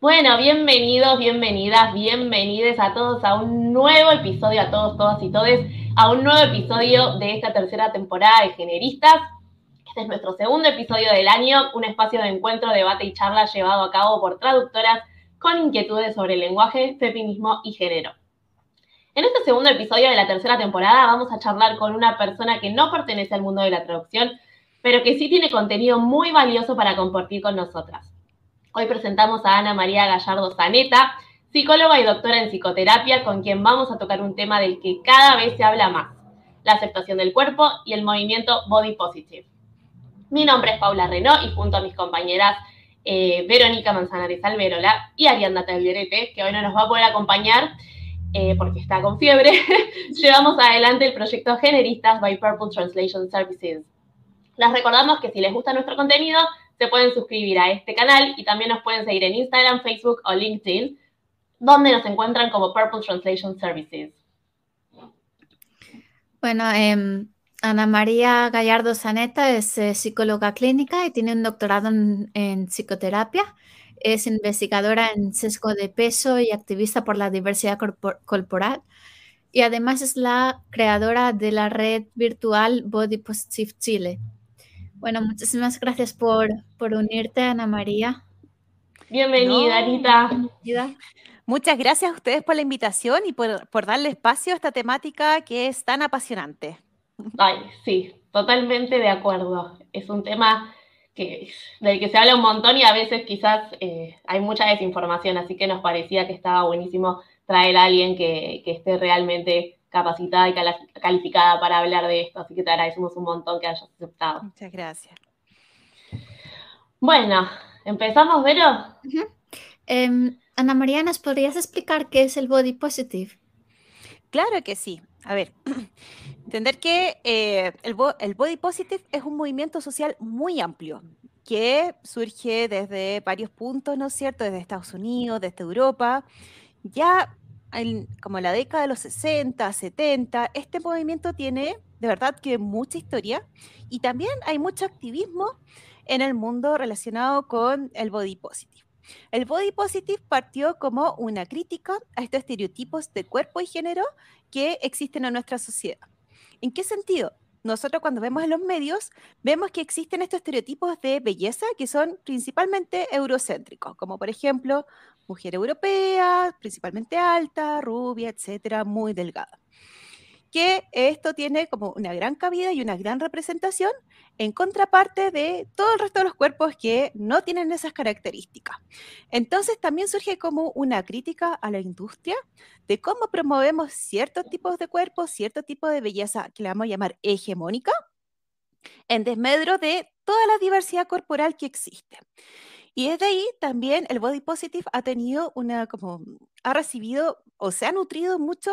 Bueno, bienvenidos, bienvenidas, bienvenides a todos a un nuevo episodio, a todos, todas y todes, a un nuevo episodio de esta tercera temporada de Generistas. Este es nuestro segundo episodio del año, un espacio de encuentro, debate y charla llevado a cabo por traductoras con inquietudes sobre lenguaje, feminismo y género. En este segundo episodio de la tercera temporada vamos a charlar con una persona que no pertenece al mundo de la traducción, pero que sí tiene contenido muy valioso para compartir con nosotras. Hoy presentamos a Ana María Gallardo Zaneta, psicóloga y doctora en psicoterapia, con quien vamos a tocar un tema del que cada vez se habla más, la aceptación del cuerpo y el movimiento Body Positive. Mi nombre es Paula Renó y junto a mis compañeras eh, Verónica Manzanares Alberola y Arianda Tagliarete, que hoy no nos va a poder acompañar eh, porque está con fiebre, llevamos adelante el proyecto Generistas by Purple Translation Services. Les recordamos que si les gusta nuestro contenido, se pueden suscribir a este canal y también nos pueden seguir en Instagram, Facebook o LinkedIn, donde nos encuentran como Purple Translation Services. Bueno, em, Ana María Gallardo Zaneta es eh, psicóloga clínica y tiene un doctorado en, psicoterapia. Es investigadora en sesgo de peso y activista por la diversidad corporal. Y además es la creadora de la red virtual Body Positive Chile. Bueno, muchísimas gracias por, unirte, Ana María. Bienvenida, Anita. Muchas gracias a ustedes por la invitación y por, darle espacio a esta temática que es tan apasionante. Ay, sí, totalmente de acuerdo. Es un tema que, del que se habla un montón y a veces quizás eh, hay mucha desinformación, así que nos parecía que estaba buenísimo traer a alguien que, que esté realmente capacitada y calificada para hablar de esto, así que te agradecemos un montón que hayas aceptado. Muchas gracias. Bueno, ¿empezamos, Vero? Em, Ana María, ¿nos podrías explicar qué es el body positive? Claro que sí. A ver, entender que eh, el, el body positive es un movimiento social muy amplio que surge desde varios puntos, ¿no es cierto? Desde Estados Unidos, desde Europa. Ya como la década de los 60, 70, este movimiento tiene de verdad que mucha historia y también hay mucho activismo en el mundo relacionado con el body positive. El body positive partió como una crítica a estos estereotipos de cuerpo y género que existen en nuestra sociedad. ¿En qué sentido? Nosotros cuando vemos en los medios, vemos que existen estos estereotipos de belleza que son principalmente eurocéntricos, como por ejemplo mujer europea, principalmente alta, rubia, etcétera, muy delgada. Que esto tiene como una gran cabida y una gran representación en contraparte de todo el resto de los cuerpos que no tienen esas características. Entonces también surge como una crítica a la industria de cómo promovemos ciertos tipos de cuerpos, cierto tipo de belleza que le vamos a llamar hegemónica, en desmedro de toda la diversidad corporal que existe. Y desde ahí también el body positive ha tenido una, como, ha recibido o se ha nutrido mucho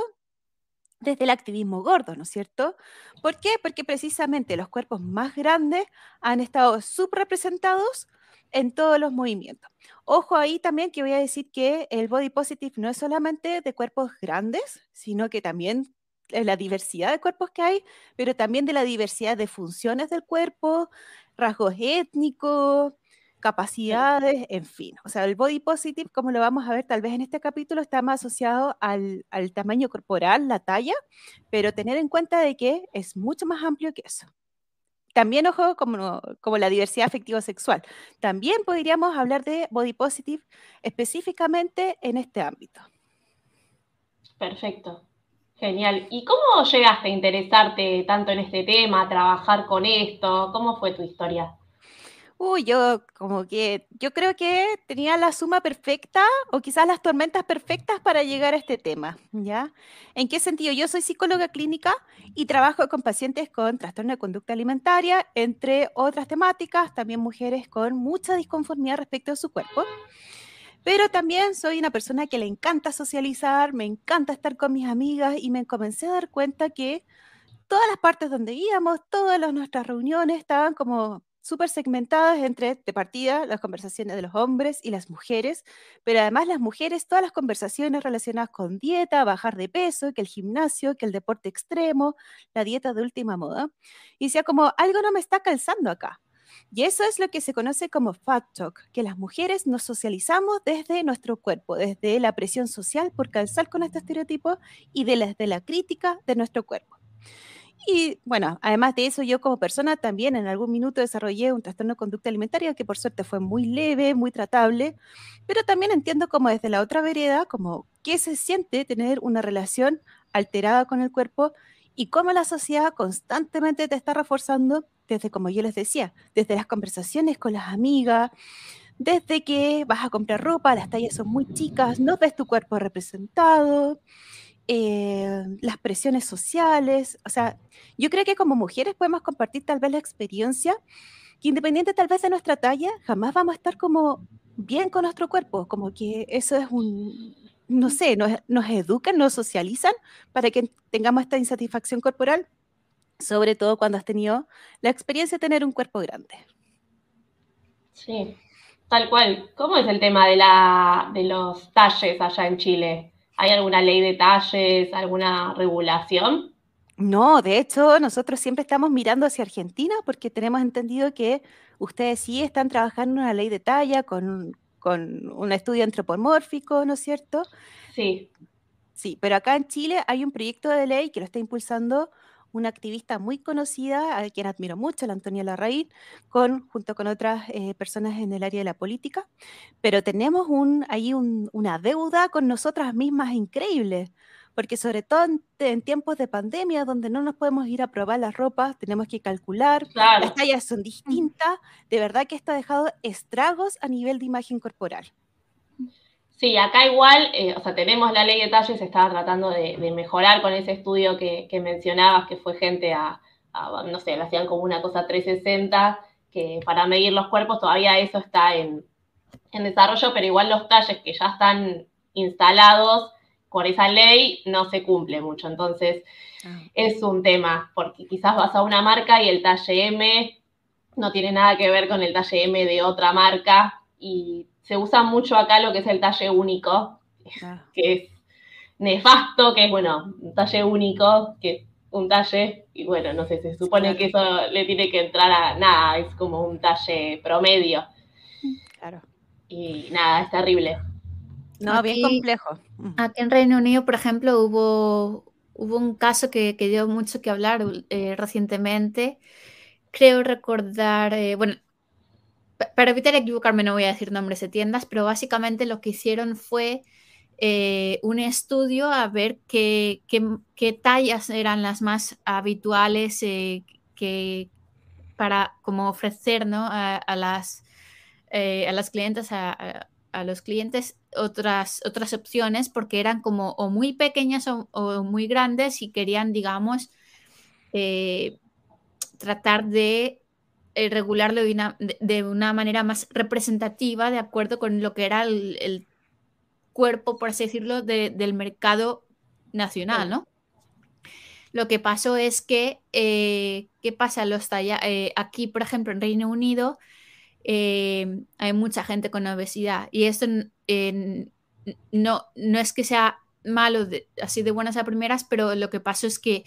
desde el activismo gordo, ¿no es cierto? ¿Por qué? Porque precisamente los cuerpos más grandes han estado subrepresentados en todos los movimientos. Ojo ahí también que voy a decir que el body positive no es solamente de cuerpos grandes, sino que también la diversidad de cuerpos que hay, pero también de la diversidad de funciones del cuerpo, rasgos étnicos, capacidades, en fin. O sea, el body positive, como lo vamos a ver tal vez en este capítulo, está más asociado al, tamaño corporal, la talla, pero tener en cuenta de que es mucho más amplio que eso. También, ojo, como, como la diversidad afectivo-sexual. También podríamos hablar de body positive específicamente en este ámbito. Perfecto. Genial. ¿Y cómo llegaste a interesarte tanto en este tema, a trabajar con esto? ¿Cómo fue tu historia? Uy, yo como que, yo creo que tenía la suma perfecta o quizás las tormentas perfectas para llegar a este tema, ¿ya? ¿En qué sentido? Yo soy psicóloga clínica y trabajo con pacientes con trastorno de conducta alimentaria, entre otras temáticas, también mujeres con mucha disconformidad respecto a su cuerpo. Pero también soy una persona que le encanta socializar, me encanta estar con mis amigas y me comencé a dar cuenta que todas las partes donde íbamos, todas nuestras reuniones estaban como súper segmentadas entre, de partida, las conversaciones de los hombres y las mujeres, pero además las mujeres, todas las conversaciones relacionadas con dieta, bajar de peso, que el gimnasio, que el deporte extremo, la dieta de última moda. Y decía como, algo no me está calzando acá. Y eso es lo que se conoce como fat talk, que las mujeres nos socializamos desde nuestro cuerpo, desde la presión social por calzar con este estereotipo y desde la crítica de nuestro cuerpo. Y bueno, además de eso, yo como persona también en algún minuto desarrollé un trastorno de conducta alimentaria que por suerte fue muy leve, muy tratable, pero también entiendo como desde la otra vereda, como qué se siente tener una relación alterada con el cuerpo y cómo la sociedad constantemente te está reforzando desde, como yo les decía, desde las conversaciones con las amigas, desde que vas a comprar ropa, las tallas son muy chicas, no ves tu cuerpo representado, eh, las presiones sociales. O sea, yo creo que como mujeres podemos compartir tal vez la experiencia que independiente tal vez de nuestra talla, jamás vamos a estar como bien con nuestro cuerpo, como que eso es un, no sé, nos, nos educan, nos socializan para que tengamos esta insatisfacción corporal, sobre todo cuando has tenido la experiencia de tener un cuerpo grande. Sí, tal cual. ¿Cómo es el tema de, la, de los talles allá en Chile? ¿Hay alguna ley de talles, alguna regulación? No, de hecho, nosotros siempre estamos mirando hacia Argentina porque tenemos entendido que ustedes sí están trabajando en una ley de talla con, con un estudio antropomórfico, ¿no es cierto? Sí. Sí, pero acá en Chile hay un proyecto de ley que lo está impulsando una activista muy conocida, a quien admiro mucho, la Antonia Larraín, con, junto con otras eh, personas en el área de la política, pero tenemos un, ahí una deuda con nosotras mismas increíble, porque sobre todo en, tiempos de pandemia, donde no nos podemos ir a probar las ropas, tenemos que calcular, las tallas son distintas, de verdad que esto ha dejado estragos a nivel de imagen corporal. Sí, acá igual, eh, o sea, tenemos la ley de talles, se estaba tratando de, mejorar con ese estudio que, mencionabas, que fue gente a, no sé, lo hacían como una cosa 360, que para medir los cuerpos todavía eso está en, desarrollo, pero igual los talles que ya están instalados por esa ley no se cumple mucho. Entonces, ah. es un tema, porque quizás vas a una marca y el talle M no tiene nada que ver con el talle M de otra marca y se usa mucho acá lo que es el talle único, ah. que es nefasto, que es, bueno, un talle único, que es un talle, y bueno, no sé, se supone que eso le tiene que entrar a nada, es como un talle promedio. Claro. Y nada, es terrible. No, bien complejo. Mm. Aquí en Reino Unido, por ejemplo, hubo, hubo un caso que, dio mucho que hablar eh, recientemente. Creo recordar, eh, bueno, para evitar equivocarme no voy a decir nombres de tiendas, pero básicamente lo que hicieron fue eh, un estudio a ver qué, tallas eran las más habituales eh, que para como ofrecer a, las, eh, a las clientes, a, los clientes otras, otras opciones porque eran como o muy pequeñas o, muy grandes y querían, digamos, tratar de eh, regularlo de una, manera más representativa, de acuerdo con lo que era el, cuerpo, por así decirlo, del mercado nacional, ¿no? Lo que pasó es que, eh, ¿qué pasa? Los eh, aquí, por ejemplo, en Reino Unido, hay mucha gente con obesidad y esto no, no es que sea malo así de buenas a primeras, pero lo que pasó es que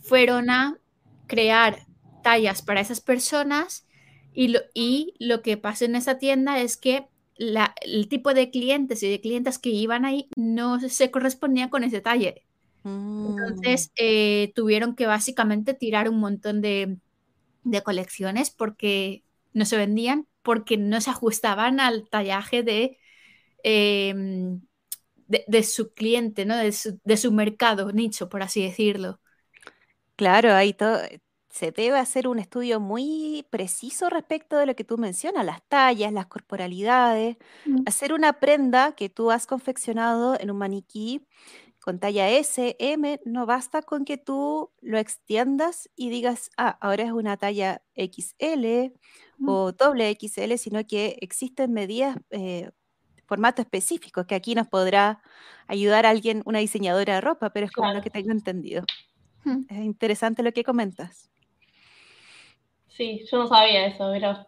fueron a crear tallas para esas personas y lo, y lo que pasó en esa tienda es que la, el tipo de clientes y de clientes que iban ahí no se correspondía con ese talle. Entonces mm. eh, tuvieron que básicamente tirar un montón de, colecciones porque no se vendían, porque no se ajustaban al tallaje de, em, de, su cliente, ¿no? de, su, de su mercado nicho, por así decirlo. Claro, ahí todo, se debe hacer un estudio muy preciso respecto de lo que tú mencionas, las tallas, las corporalidades, mm. hacer una prenda que tú has confeccionado en un maniquí con talla S, M, no basta con que tú lo extiendas y digas, ah, ahora es una talla XL mm. o doble XL, sino que existen medidas, eh, formato específico, que aquí nos podrá ayudar alguien, una diseñadora de ropa, pero es como lo que tengo entendido. Mm. Es interesante lo que comentas. Sí, yo no sabía eso, pero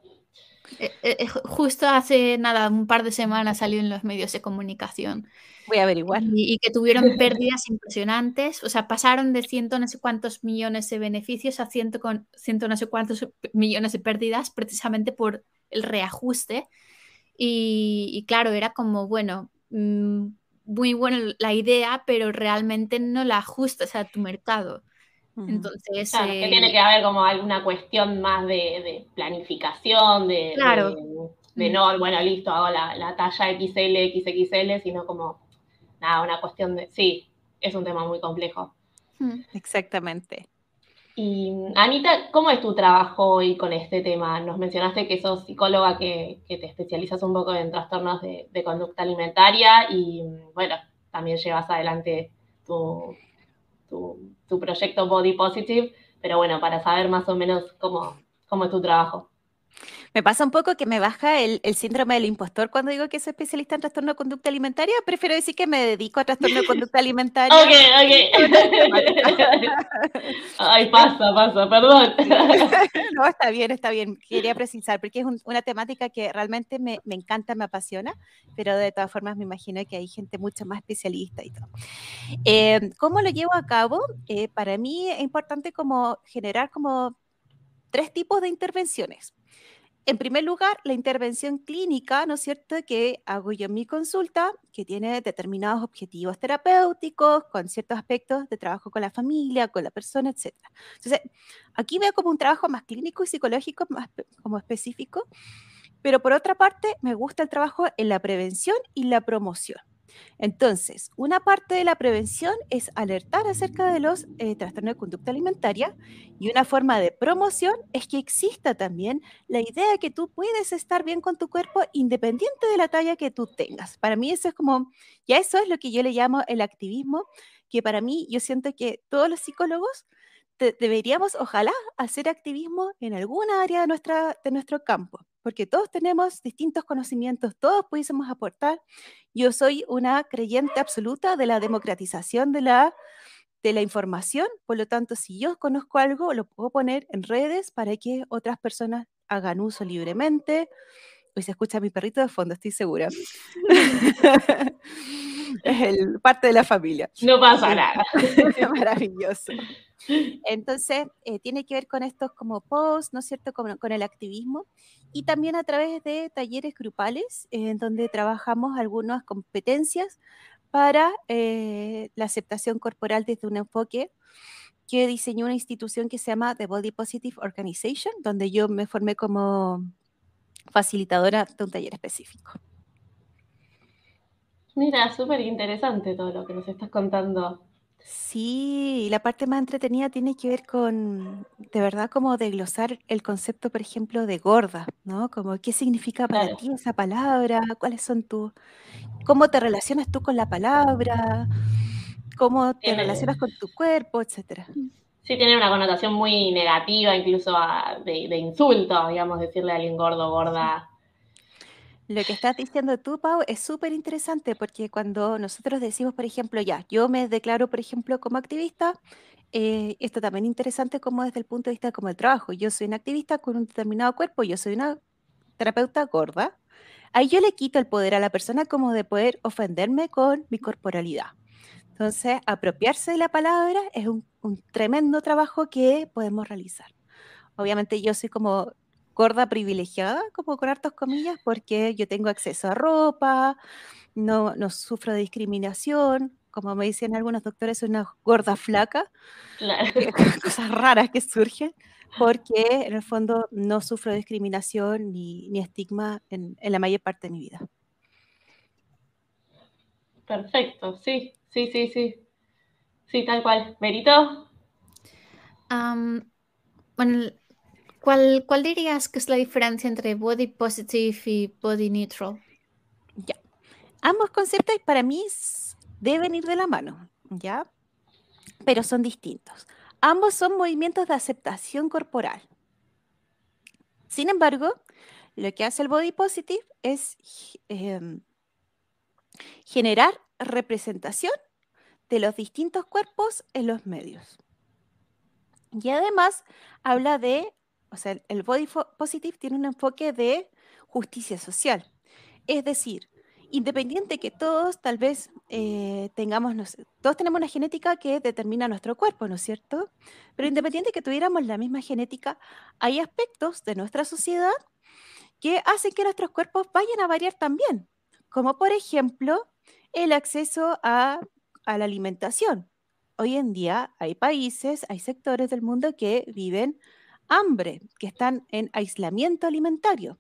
Eh, eh, justo hace nada, un par de semanas salió en los medios de comunicación. Voy a averiguar. Y, y que tuvieron pérdidas impresionantes. O sea, pasaron de ciento no sé cuántos millones de beneficios a ciento, con, ciento no sé cuántos millones de pérdidas precisamente por el reajuste. Y, y claro, era como, bueno, mmm, muy buena la idea, pero realmente no la ajustas a tu mercado. Entonces. Claro, que tiene que haber como alguna cuestión más de, de planificación, de, claro. de, de, no, bueno, listo, hago la, la, talla XL, XXL, sino como, nada, una cuestión de. Sí, es un tema muy complejo. Exactamente. Y Anita, ¿cómo es tu trabajo hoy con este tema? Nos mencionaste que sos psicóloga que, que te especializas un poco en trastornos de, de, conducta alimentaria y, bueno, también llevas adelante tu, tu, proyecto Body Positive, pero bueno, para saber más o menos cómo, cómo es tu trabajo. Me pasa un poco que me baja el, el, síndrome del impostor cuando digo que soy especialista en trastorno de conducta alimentaria. Prefiero decir que me dedico a trastorno de conducta alimentaria. ok, ok. Ay, pasa, pasa, perdón. no, está bien, está bien. Quería precisar, porque es un, una temática que realmente me, me, encanta, me apasiona, pero de todas formas me imagino que hay gente mucho más especialista y todo. Eh, ¿Cómo lo llevo a cabo? Eh, para mí es importante como generar como tres tipos de intervenciones. En primer lugar, la intervención clínica, ¿no es cierto?, que hago yo en mi consulta, que tiene determinados objetivos terapéuticos, con ciertos aspectos de trabajo con la familia, con la persona, etc. Entonces, aquí veo como un trabajo más clínico y psicológico, más como específico, pero por otra parte, me gusta el trabajo en la prevención y la promoción. Entonces, una parte de la prevención es alertar acerca de los eh, trastornos de conducta alimentaria y una forma de promoción es que exista también la idea de que tú puedes estar bien con tu cuerpo independiente de la talla que tú tengas. Para mí eso es como, ya eso es lo que yo le llamo el activismo, que para mí yo siento que todos los psicólogos deberíamos, ojalá, hacer activismo en alguna área de, nuestra, de nuestro campo porque todos tenemos distintos conocimientos, todos pudiésemos aportar. Yo soy una creyente absoluta de la democratización de la, de la información, por lo tanto, si yo conozco algo, lo puedo poner en redes para que otras personas hagan uso libremente. Hoy se escucha mi perrito de fondo, estoy segura. es el, parte de la familia. No pasa nada. Maravilloso. Entonces, eh, tiene que ver con estos como posts, ¿no es cierto?, con, con, el activismo y también a través de talleres grupales eh, en donde trabajamos algunas competencias para eh, la aceptación corporal desde un enfoque que diseñó una institución que se llama The Body Positive Organization, donde yo me formé como facilitadora de un taller específico. Mira, súper interesante todo lo que nos estás contando. Sí, la parte más entretenida tiene que ver con, de verdad, como desglosar el concepto, por ejemplo, de gorda, ¿no? Como qué significa para Claro. ti esa palabra, cuáles son tus, cómo te relacionas tú con la palabra, cómo te Tiene, relacionas con tu cuerpo, etcétera. Sí, tiene una connotación muy negativa, incluso a- de, de insulto, digamos, decirle a alguien gordo, gorda. Lo que estás diciendo tú, Pau, es súper interesante porque cuando nosotros decimos, por ejemplo, ya, yo me declaro, por ejemplo, como activista, eh, esto también es interesante como desde el punto de vista como el trabajo. Yo soy una activista con un determinado cuerpo, yo soy una terapeuta gorda. Ahí yo le quito el poder a la persona como de poder ofenderme con mi corporalidad. Entonces, apropiarse de la palabra es un, un tremendo trabajo que podemos realizar. Obviamente yo soy como gorda privilegiada, como con hartas comillas, porque yo tengo acceso a ropa, no, no sufro de discriminación, como me dicen algunos doctores, soy una gorda flaca, Claro. que- cosas raras que surgen, porque en el fondo no sufro de discriminación ni, ni estigma en, en la mayor parte de mi vida. Perfecto, sí, sí, sí, sí. Sí, tal cual. ¿Merito? Bueno, ¿cuál, ¿cuál dirías que es la diferencia entre body positive y body neutral? Ya. Ambos conceptos para mí deben ir de la mano, ¿ya? Pero son distintos. Ambos son movimientos de aceptación corporal. Sin embargo, lo que hace el body positive es em, generar representación de los distintos cuerpos en los medios. Y además habla de, o sea, el body positive tiene un enfoque de justicia social. Es decir, independiente que todos tal vez eh, tengamos, todos tenemos una genética que determina nuestro cuerpo, ¿no es cierto? Pero independiente que tuviéramos la misma genética, hay aspectos de nuestra sociedad que hacen que nuestros cuerpos vayan a variar también, como por ejemplo el acceso a, a la alimentación. Hoy en día hay países, hay sectores del mundo que viven hambre, que están en aislamiento alimentario.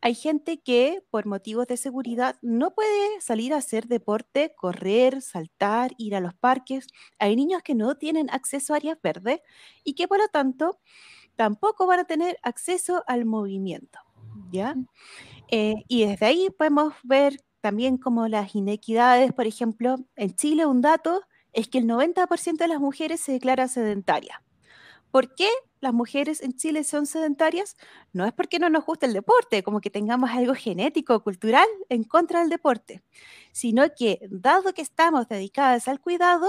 Hay gente que por motivos de seguridad no puede salir a hacer deporte, correr, saltar, ir a los parques. Hay niños que no tienen acceso a áreas verdes y que por lo tanto tampoco van a tener acceso al movimiento. ¿ya? Eh, y desde ahí podemos ver también como las inequidades, por ejemplo, en Chile un dato es que el 90% de las mujeres se declara sedentaria. ¿Por qué las mujeres en Chile son sedentarias? No es porque no nos guste el deporte, como que tengamos algo genético, cultural en contra del deporte, sino que dado que estamos dedicadas al cuidado,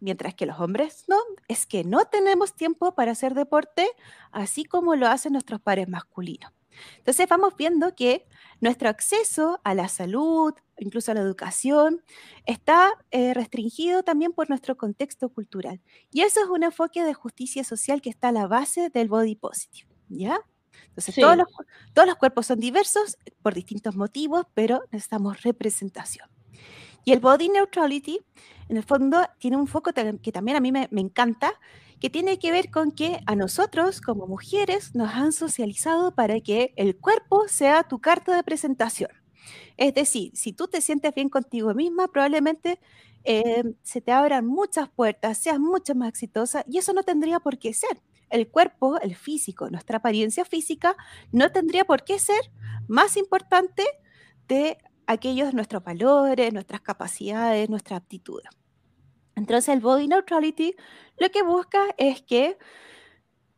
mientras que los hombres no, es que no tenemos tiempo para hacer deporte, así como lo hacen nuestros pares masculinos. Entonces vamos viendo que nuestro acceso a la salud, incluso a la educación, está eh, restringido también por nuestro contexto cultural. Y eso es un enfoque de justicia social que está a la base del body positive, ¿ya? Entonces todos, los, todos los cuerpos son diversos por distintos motivos, pero necesitamos representación. Y el body neutrality, en el fondo, tiene un foco que también a mí me, me encanta, que tiene que ver con que a nosotros como mujeres nos han socializado para que el cuerpo sea tu carta de presentación. Es decir, si tú te sientes bien contigo misma, probablemente eh, se te abran muchas puertas, seas mucho más exitosa y eso no tendría por qué ser. El cuerpo, el físico, nuestra apariencia física no tendría por qué ser más importante de aquellos nuestros valores, nuestras capacidades, nuestra aptitudes. Entonces el body neutrality lo que busca es que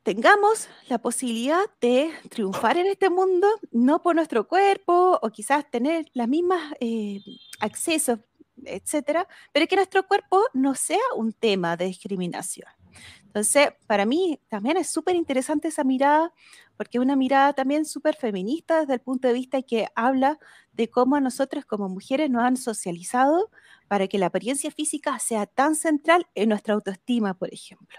tengamos la posibilidad de triunfar en este mundo, no por nuestro cuerpo o quizás tener las mismas eh, accesos, etcétera, pero que nuestro cuerpo no sea un tema de discriminación. Entonces, para mí también es súper interesante esa mirada, porque es una mirada también súper feminista desde el punto de vista que habla de cómo nosotros como mujeres nos han socializado para que la apariencia física sea tan central en nuestra autoestima, por ejemplo.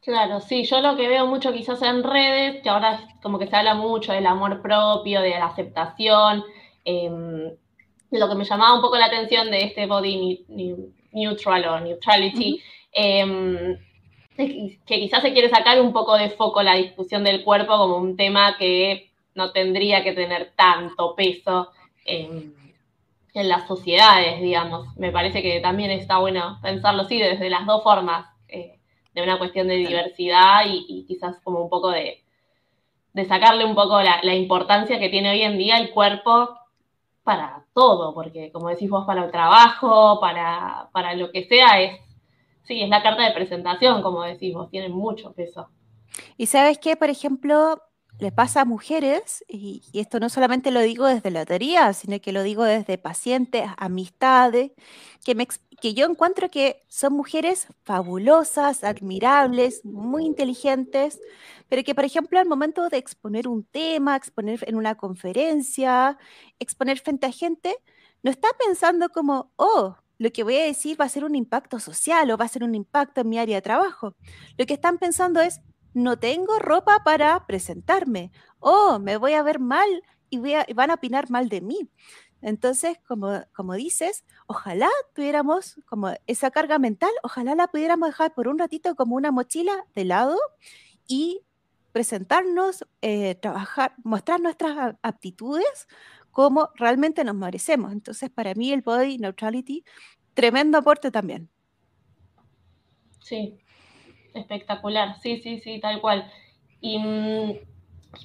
Claro, sí, yo lo que veo mucho quizás en redes, que ahora como que se habla mucho del amor propio, de la aceptación, em, lo que me llamaba un poco la atención de este body neutral o neutrality, que quizás se quiere sacar un poco de foco la discusión del cuerpo como un tema que no tendría que tener tanto peso en, en las sociedades, digamos. Me parece que también está bueno pensarlo así desde las dos formas de una cuestión de diversidad y, quizás como un poco de, sacarle un poco la, importancia que tiene hoy en día el cuerpo para todo, porque como decís vos, para el trabajo, para, para lo que sea, es, sí, es la carta de presentación, como decís vos, tiene mucho peso. Y sabes qué, por ejemplo, le pasa a mujeres, y, y, esto no solamente lo digo desde la teoría, sino que lo digo desde pacientes, amistades, que me, que yo encuentro que son mujeres fabulosas, admirables, muy inteligentes, pero que, por ejemplo, al momento de exponer un tema, exponer en una conferencia, exponer frente a gente, no está pensando como, oh, lo que voy a decir va a ser un impacto social o va a ser un impacto en mi área de trabajo. Lo que están pensando es, no tengo ropa para presentarme, oh, me voy a ver mal y, van a opinar mal de mí. Entonces, como, como dices, ojalá tuviéramos como esa carga mental, ojalá la pudiéramos dejar por un ratito como una mochila de lado y presentarnos, eh, trabajar, mostrar nuestras aptitudes como realmente nos merecemos. Entonces, para mí el body neutrality, tremendo aporte también. Sí, espectacular, sí, sí, sí, tal cual. Y mm,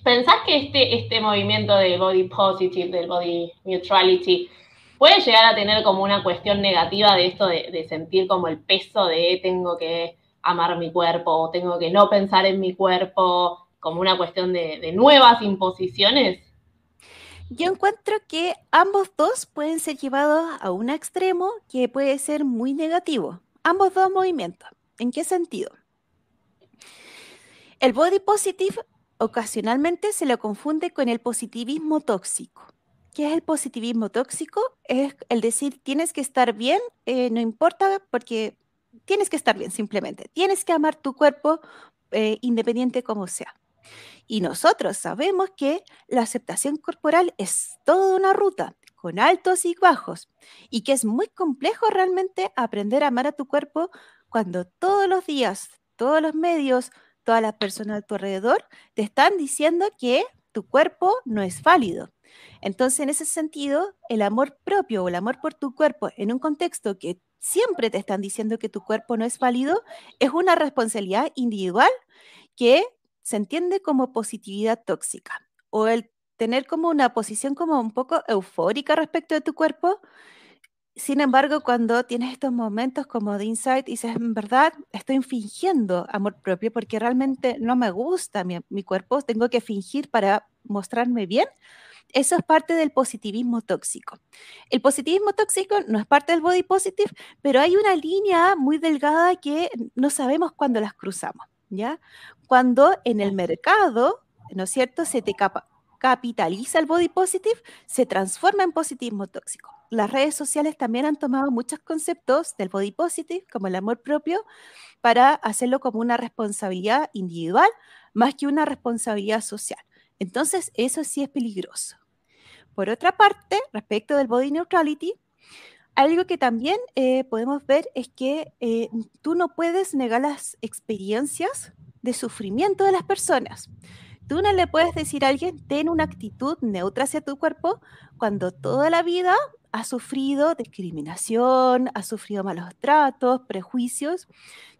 ¿Pensás que este, este movimiento del body positive, del body neutrality, puede llegar a tener como una cuestión negativa de esto de, sentir como el peso de tengo que amar mi cuerpo o tengo que no pensar en mi cuerpo, como una cuestión de, de nuevas imposiciones? Yo encuentro que ambos dos pueden ser llevados a un extremo que puede ser muy negativo. Ambos dos movimientos. ¿En qué sentido? El body positive ocasionalmente se lo confunde con el positivismo tóxico. ¿Qué es el positivismo tóxico? Es el decir, tienes que estar bien, eh, no importa, porque tienes que estar bien simplemente. Tienes que amar tu cuerpo eh, independiente como sea. Y nosotros sabemos que la aceptación corporal es toda una ruta con altos y bajos y que es muy complejo realmente aprender a amar a tu cuerpo cuando todos los días, todos los medios, todas las personas a tu alrededor te están diciendo que tu cuerpo no es válido. Entonces, en ese sentido, el amor propio o el amor por tu cuerpo en un contexto que siempre te están diciendo que tu cuerpo no es válido es una responsabilidad individual que se entiende como positividad tóxica o el tener como una posición como un poco eufórica respecto de tu cuerpo sin embargo, cuando tienes estos momentos como de insight, dices, en verdad, estoy fingiendo amor propio porque realmente no me gusta mi, mi, cuerpo, tengo que fingir para mostrarme bien. Eso es parte del positivismo tóxico. El positivismo tóxico no es parte del body positive, pero hay una línea muy delgada que no sabemos cuándo las cruzamos, ¿ya? Cuando en el mercado, ¿no es cierto?, se te capa capitaliza el body positive, se transforma en positivismo tóxico. Las redes sociales también han tomado muchos conceptos del body positive, como el amor propio, para hacerlo como una responsabilidad individual más que una responsabilidad social. Entonces, eso sí es peligroso. Por otra parte, respecto del body neutrality, algo que también eh, podemos ver es que eh, tú no puedes negar las experiencias de sufrimiento de las personas. Tú no le puedes decir a alguien, ten una actitud neutra hacia tu cuerpo cuando toda la vida ha sufrido discriminación, ha sufrido malos tratos, prejuicios.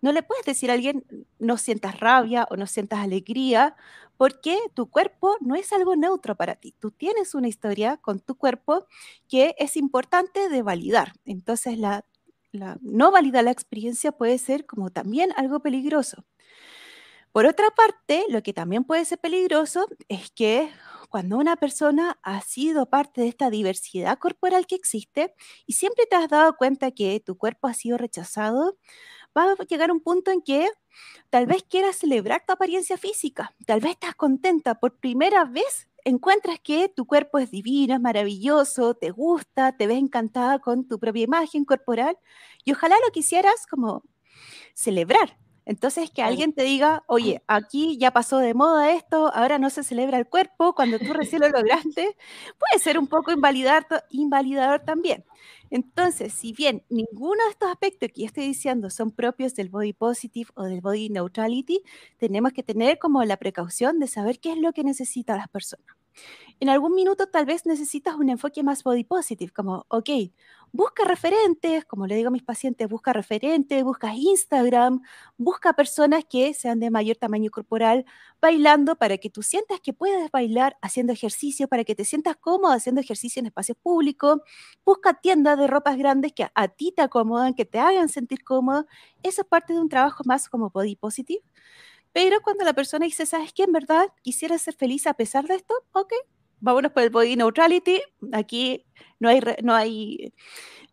No le puedes decir a alguien, no sientas rabia o no sientas alegría, porque tu cuerpo no es algo neutro para ti. Tú tienes una historia con tu cuerpo que es importante de validar. Entonces, la, no validar la experiencia puede ser como también algo peligroso. Por otra parte, lo que también puede ser peligroso es que cuando una persona ha sido parte de esta diversidad corporal que existe y siempre te has dado cuenta que tu cuerpo ha sido rechazado, va a llegar un punto en que tal vez quieras celebrar tu apariencia física, tal vez estás contenta por primera vez, encuentras que tu cuerpo es divino, es maravilloso, te gusta, te ves encantada con tu propia imagen corporal y ojalá lo quisieras como celebrar, entonces, que alguien te diga, oye, aquí ya pasó de moda esto, ahora no se celebra el cuerpo, cuando tú recién lo lograste, puede ser un poco invalidador también. Entonces, si bien ninguno de estos aspectos que yo estoy diciendo son propios del body positive o del body neutrality, tenemos que tener como la precaución de saber qué es lo que necesitan las personas. En algún minuto tal vez necesitas un enfoque más body positive, como, ok, busca referentes, como le digo a mis pacientes, busca referentes, busca Instagram, busca personas que sean de mayor tamaño corporal bailando para que tú sientas que puedes bailar haciendo ejercicio, para que te sientas cómodo haciendo ejercicio en espacios públicos, busca tiendas de ropas grandes que a ti te acomodan, que te hagan sentir cómodo. Eso es parte de un trabajo más como body positive. Pero cuando la persona dice, ¿sabes qué? En verdad quisiera ser feliz a pesar de esto, ok, vámonos por el body neutrality. Aquí no hay, no hay,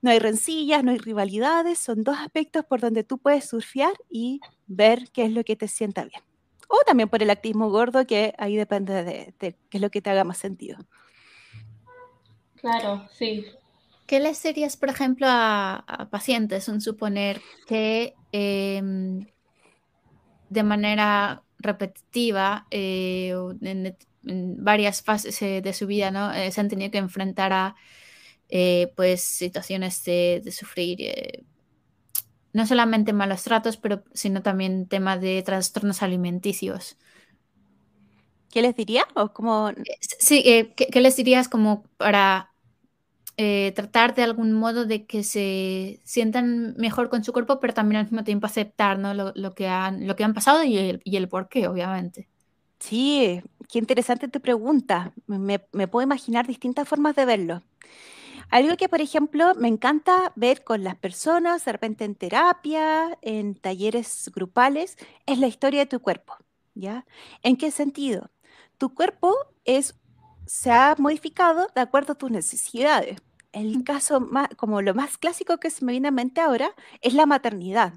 no hay rencillas, no hay rivalidades, son dos aspectos por donde tú puedes surfear y ver qué es lo que te sienta bien. O también por el actismo gordo, que ahí depende de, qué es lo que te haga más sentido. Claro, sí. ¿Qué les dirías, por ejemplo, a, pacientes, un suponer que em, de manera repetitiva eh, en, varias fases eh, de su vida ¿no? Eh, se han tenido que enfrentar a pues situaciones de, sufrir no solamente malos tratos, pero sino también temas de trastornos alimenticios. ¿Qué les diría? ¿O como... Sí, ¿qué, les dirías como para eh, tratar de algún modo de que se sientan mejor con su cuerpo, pero también al mismo tiempo aceptar lo, que, han, lo que han pasado y el, y el por qué, obviamente. Sí, qué interesante tu pregunta. Me, puedo imaginar distintas formas de verlo. Algo que, por ejemplo, me encanta ver con las personas, de repente en terapia, en talleres grupales, es la historia de tu cuerpo. ¿Ya? ¿En qué sentido? Tu cuerpo es se ha modificado de acuerdo a tus necesidades. El caso más, como lo más clásico que se me viene a mente ahora es la maternidad.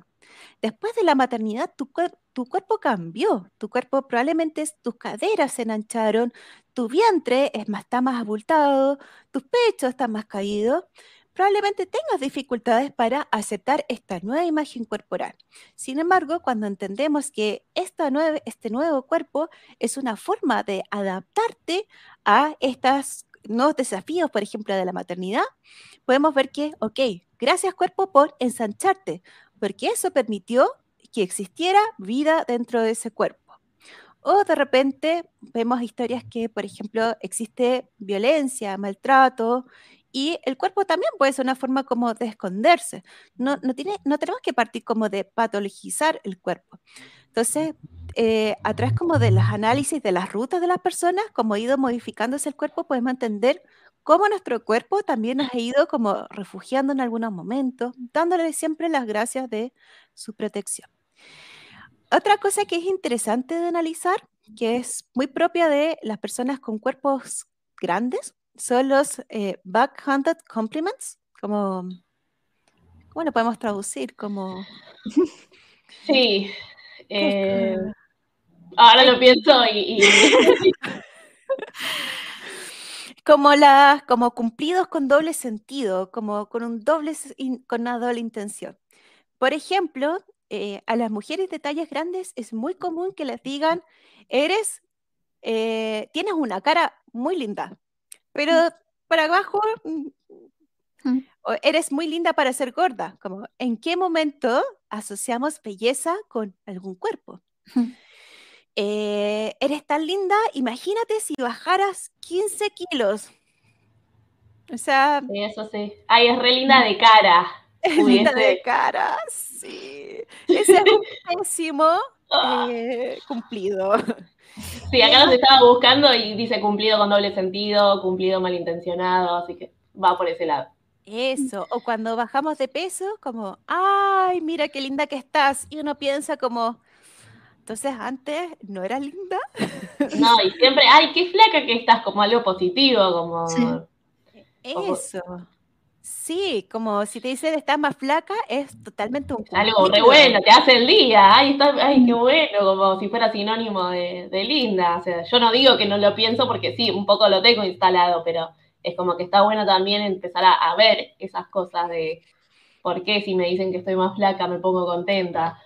Después de la maternidad, tu, cuerpo cambió, tu cuerpo probablemente tus caderas se enancharon, tu vientre es más, está más abultado, tus pechos están más caídos, probablemente tengas dificultades para aceptar esta nueva imagen corporal. Sin embargo, cuando entendemos que esta este nuevo cuerpo es una forma de adaptarte a estos nuevos desafíos, por ejemplo, de la maternidad, podemos ver que, ok, gracias cuerpo por ensancharte, porque eso permitió que existiera vida dentro de ese cuerpo. O de repente vemos historias que, por ejemplo, existe violencia, maltrato, y el cuerpo también puede ser una forma como de esconderse. No, no, tiene, no tenemos que partir como de patologizar el cuerpo. Entonces, eh, a través como de los análisis de las rutas de las personas, como ha ido modificándose el cuerpo, podemos entender cómo nuestro cuerpo también nos ha ido como refugiando en algunos momentos, dándole siempre las gracias de su protección. Otra cosa que es interesante de analizar, que es muy propia de las personas con cuerpos grandes, son los eh, backhanded compliments, como, ¿cómo lo podemos traducir? Como... Sí. Eh, ahora lo pienso y... como las como cumplidos con doble sentido, como con un doble con una doble intención. Por ejemplo, eh, a las mujeres de tallas grandes es muy común que les digan, eres, tienes una cara muy linda. Pero para abajo, mm, mm. eres muy linda para ser gorda. Como, ¿en qué momento asociamos belleza con algún cuerpo? Eh, eres tan linda, imagínate si bajaras 15 kilos. O sea. eso sí. Ay, es re linda de cara. Es linda de cara, sí. Ese es un pésimo ah. eh, cumplido. Sí, acá nos estaba buscando y dice cumplido con doble sentido, cumplido malintencionado, así que va por ese lado. Eso, o cuando bajamos de peso, como, ay, mira qué linda que estás, y uno piensa como, entonces antes no era linda. No, y siempre, ay, qué flaca que estás, como algo positivo, como... Eso. Sí, como si te dicen estás más flaca, es totalmente un Algo re bueno, te hace el día, ay, está, ay, qué bueno, como si fuera sinónimo de, linda. O sea, yo no digo que no lo pienso porque sí, un poco lo tengo instalado, pero es como que está bueno también empezar a, ver esas cosas de por qué si me dicen que estoy más flaca me pongo contenta.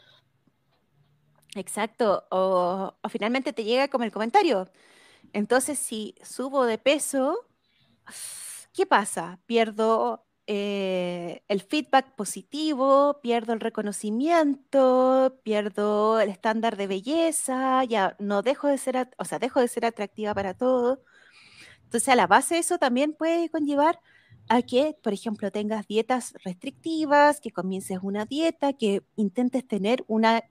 Exacto, o, o finalmente te llega como el comentario. Entonces, si subo de peso, ¿qué pasa? Pierdo eh, el feedback positivo, pierdo el reconocimiento, pierdo el estándar de belleza, ya no dejo de ser, o sea, dejo de ser atractiva para todo. Entonces, a la base de eso también puede conllevar a que, por ejemplo, tengas dietas restrictivas, que comiences una dieta, que intentes tener una,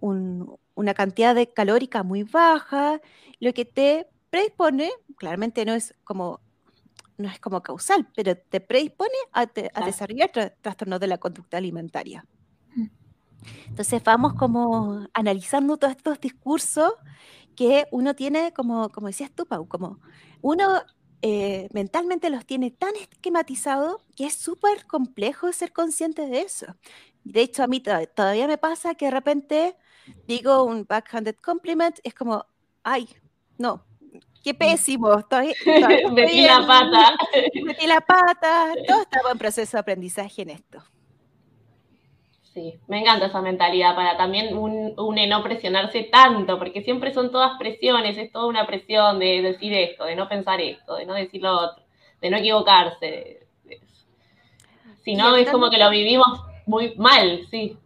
una cantidad de calórica muy baja, lo que te predispone, claramente no es como no es como causal, pero te predispone a, desarrollar trastornos de la conducta alimentaria. Mm. Entonces vamos como analizando todos estos discursos que uno tiene, como, como decías tú, Pau, como uno eh, mentalmente los tiene tan esquematizados que es súper complejo ser consciente de eso. De hecho, a mí todavía me pasa que de repente digo un backhanded compliment, es como, ay, no, Qué pésimo, estoy, metí la pata. Metí la pata, todo estaba en proceso de aprendizaje en esto. Sí, me encanta esa mentalidad para también un, no presionarse tanto, porque siempre son todas presiones, es toda una presión de decir esto, de no pensar esto, de no decir lo otro, de no equivocarse. Si no, es como que lo vivimos muy mal, sí.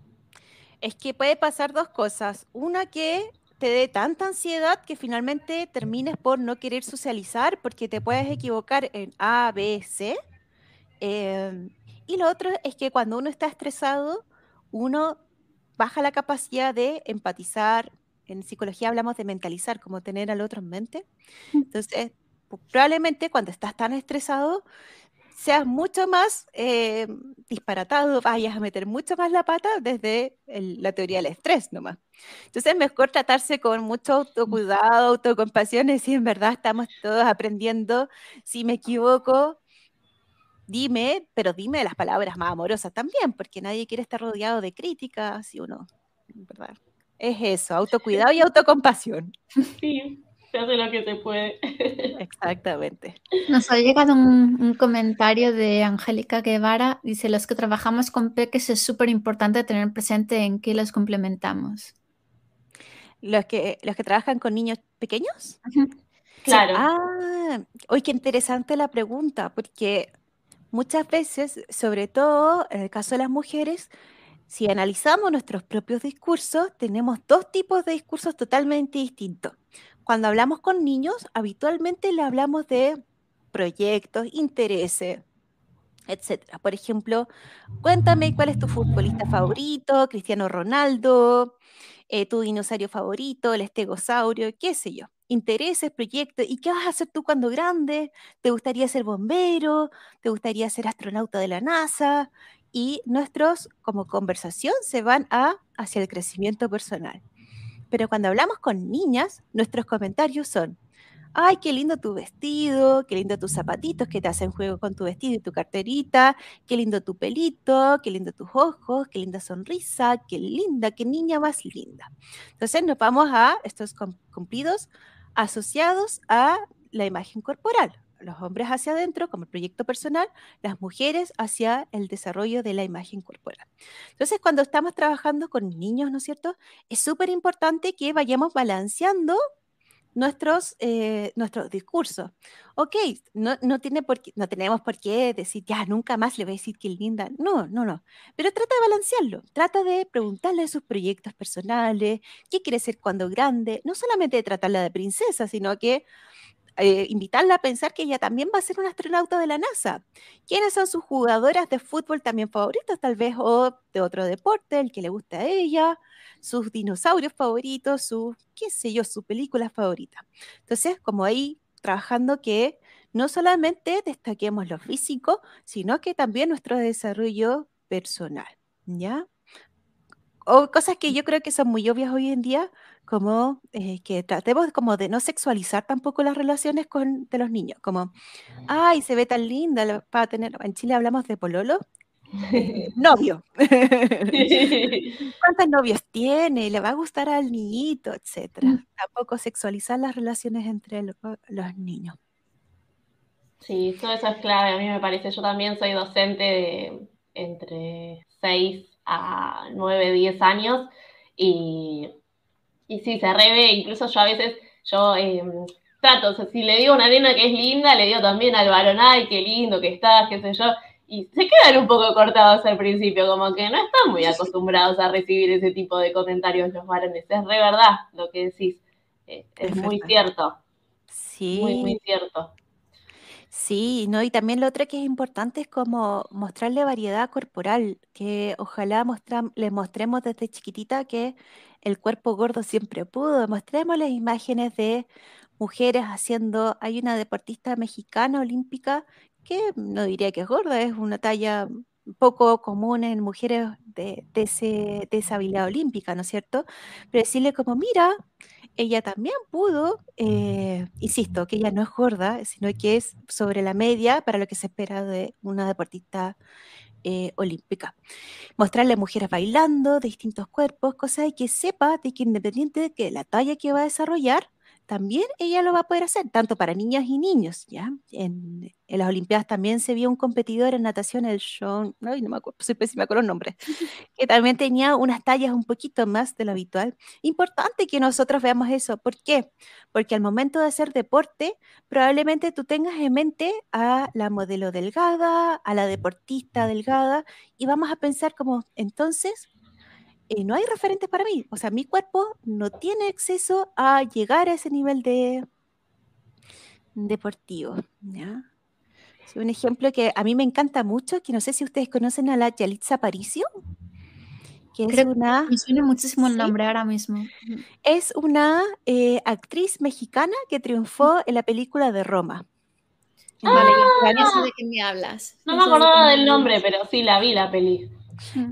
Es que puede pasar dos cosas. Una que te dé tanta ansiedad que finalmente termines por no querer socializar porque te puedes equivocar en A, B, C. Em, y lo otro es que cuando uno está estresado, uno baja la capacidad de empatizar. En psicología hablamos de mentalizar, como tener al otro en mente. Mm. Entonces, probablemente cuando estás tan estresado, seas mucho más eh, disparatado, vayas a meter mucho más la pata desde la teoría del estrés nomás. Entonces es mejor tratarse con mucho autocuidado, autocompasión, y si en verdad estamos todos aprendiendo, si me equivoco, dime, pero dime las palabras más amorosas también, porque nadie quiere estar rodeado de críticas, y uno, ¿verdad? Es eso, autocuidado y autocompasión. Sí, se hace lo que se puede. Exactamente. Nos ha llegado un, un comentario de Angélica Guevara. Dice, los que trabajamos con peques es súper importante tener presente en qué los complementamos. Los que, los que trabajan con niños pequeños. Claro. Ah, hoy qué interesante la pregunta, porque muchas veces, sobre todo en el caso de las mujeres, si analizamos nuestros propios discursos, tenemos dos tipos de discursos totalmente distintos. Cuando hablamos con niños, habitualmente le hablamos de proyectos, intereses, etcétera. Por ejemplo, cuéntame cuál es tu futbolista favorito, Cristiano Ronaldo, eh, tu dinosaurio favorito, el estegosaurio, qué sé yo. Intereses, proyectos, ¿y qué vas a hacer tú cuando grande? ¿Te gustaría ser bombero? ¿Te gustaría ser astronauta de la NASA? Y nuestros, como conversación, se van a, hacia el crecimiento personal. Pero cuando hablamos con niñas, nuestros comentarios son, ay, qué lindo tu vestido, qué lindo tus zapatitos que te hacen juego con tu vestido y tu carterita, qué lindo tu pelito, qué lindo tus ojos, qué linda sonrisa, qué linda, qué niña más linda. Entonces nos vamos a estos cumplidos asociados a la imagen corporal. Los hombres hacia adentro como el proyecto personal, las mujeres hacia el desarrollo de la imagen corporal. Entonces, cuando estamos trabajando con niños, ¿no es cierto? Es súper importante que vayamos balanceando nuestros, eh, nuestros discursos. Ok, no, no, tiene por qué, no tenemos por qué decir, ya, nunca más le voy a decir que linda. No, no, no. Pero trata de balancearlo. Trata de preguntarle sus proyectos personales, qué quiere ser cuando grande. No solamente de tratarla de princesa, sino que eh, invitarla a pensar que ella también va a ser una astronauta de la NASA. ¿Quiénes son sus jugadoras de fútbol también favoritas, tal vez, o de otro deporte, el que le gusta a ella? sus dinosaurios favoritos, sus, qué sé yo, sus películas favoritas. Entonces, como ahí trabajando que no solamente destaquemos lo físico, sino que también nuestro desarrollo personal, ¿ya? O cosas que yo creo que son muy obvias hoy en día, como eh, que tratemos como de no sexualizar tampoco las relaciones con, de los niños, como, ay, se ve tan linda para tener, en Chile hablamos de pololo, novio. ¿Cuántos novios tiene? ¿Le va a gustar al niñito? Etcétera. Mm. Tampoco sexualizar las relaciones entre los niños. Sí, todo eso es clave. A mí me parece, yo también soy docente de entre 6 a 9, 10 años y, y sí, se reve, incluso yo a veces, yo em, trato, o sea, si le digo a una nena que es linda, le digo también al varón, ay, qué lindo que estás, qué sé yo, y se quedan un poco cortados al principio, como que no están muy acostumbrados a recibir ese tipo de comentarios los varones. Es re verdad lo que decís. Eh, es muy cierto. Sí. Muy, muy cierto. Sí, ¿no? Y también lo otro que es importante es como mostrarle variedad corporal, que ojalá le mostremos desde chiquitita que el cuerpo gordo siempre pudo. Mostrémosles imágenes de mujeres haciendo, hay una deportista mexicana olímpica que no diría que es gorda, es una talla poco común en mujeres de, ese, esa habilidad olímpica, ¿no es cierto? Pero decirle como, mira, ella también pudo, eh, insisto, que ella no es gorda, sino que es sobre la media para lo que se espera de una deportista eh, olímpica. Mostrarle a mujeres bailando de distintos cuerpos, cosa de que sepa de que independiente de que la talla que va a desarrollar, también ella lo va a poder hacer, tanto para niñas y niños, ¿ya? En, las Olimpiadas también se vio un competidor en natación, el Sean, no, no me acuerdo, soy pésima con los nombres, que también tenía unas tallas un poquito más de lo habitual. Importante que nosotros veamos eso, ¿por qué? Porque al momento de hacer deporte, probablemente tú tengas en mente a la modelo delgada, a la deportista delgada, y vamos a pensar como, entonces, eh, no hay referentes para mí. O sea, mi cuerpo no tiene acceso a llegar a ese nivel de deportivo. un ejemplo que a mí me encanta mucho, que no sé si ustedes conocen a la Yalitza Aparicio, que es una... Me suena muchísimo el nombre ahora mismo. Es una eh, actriz mexicana que triunfó en la película de Roma. vale, ya, de qué me hablas. No me acordaba del nombre, pero sí la vi la peli.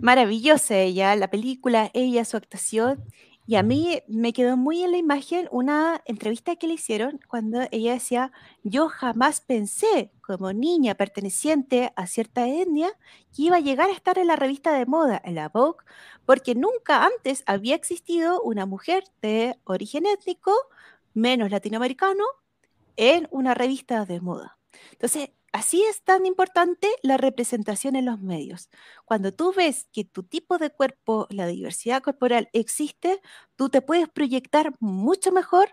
Maravillosa ella, la película, ella, su actuación. Y a mí me quedó muy en la imagen una entrevista que le hicieron cuando ella decía, yo jamás pensé como niña perteneciente a cierta etnia que iba a llegar a estar en la revista de moda, en la Vogue, porque nunca antes había existido una mujer de origen étnico, menos latinoamericano, en una revista de moda. Entonces, Así es tan importante la representación en los medios. Cuando tú ves que tu tipo de cuerpo, la diversidad corporal existe, tú te puedes proyectar mucho mejor,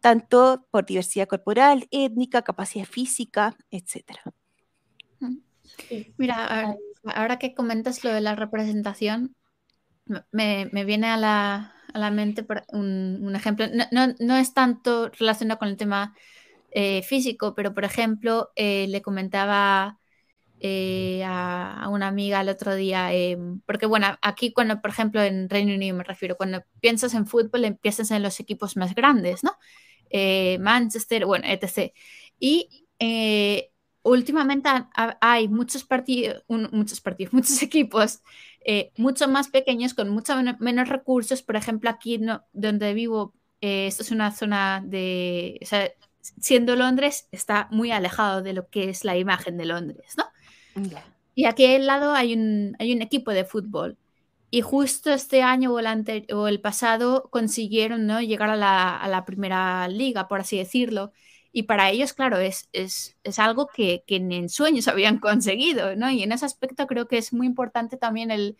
tanto por diversidad corporal, étnica, capacidad física, etc. Mira, ahora que comentas lo de la representación, me, viene a la, mente un, ejemplo. no, es tanto relacionado con el tema eh, físico, pero por ejemplo, eh, le comentaba eh, a, una amiga el otro día, porque bueno, aquí cuando, por ejemplo, en Reino Unido me refiero, cuando piensas en fútbol, empiezas en los equipos más grandes, ¿no? Manchester, bueno, etc. Y últimamente hay muchos partidos, muchos partidos, muchos equipos mucho más pequeños con mucho menos recursos. Por ejemplo, aquí donde vivo, esto es una zona de, siendo Londres, está muy alejado de lo que es la imagen de Londres, ¿no? Y aquí al lado hay un, hay un equipo de fútbol. Y justo este año o el, o el pasado consiguieron ¿no? llegar a la, primera liga, por así decirlo. Y para ellos, claro, es, es, algo que, que, en sueños habían conseguido, ¿no? Y en ese aspecto creo que es muy importante también el,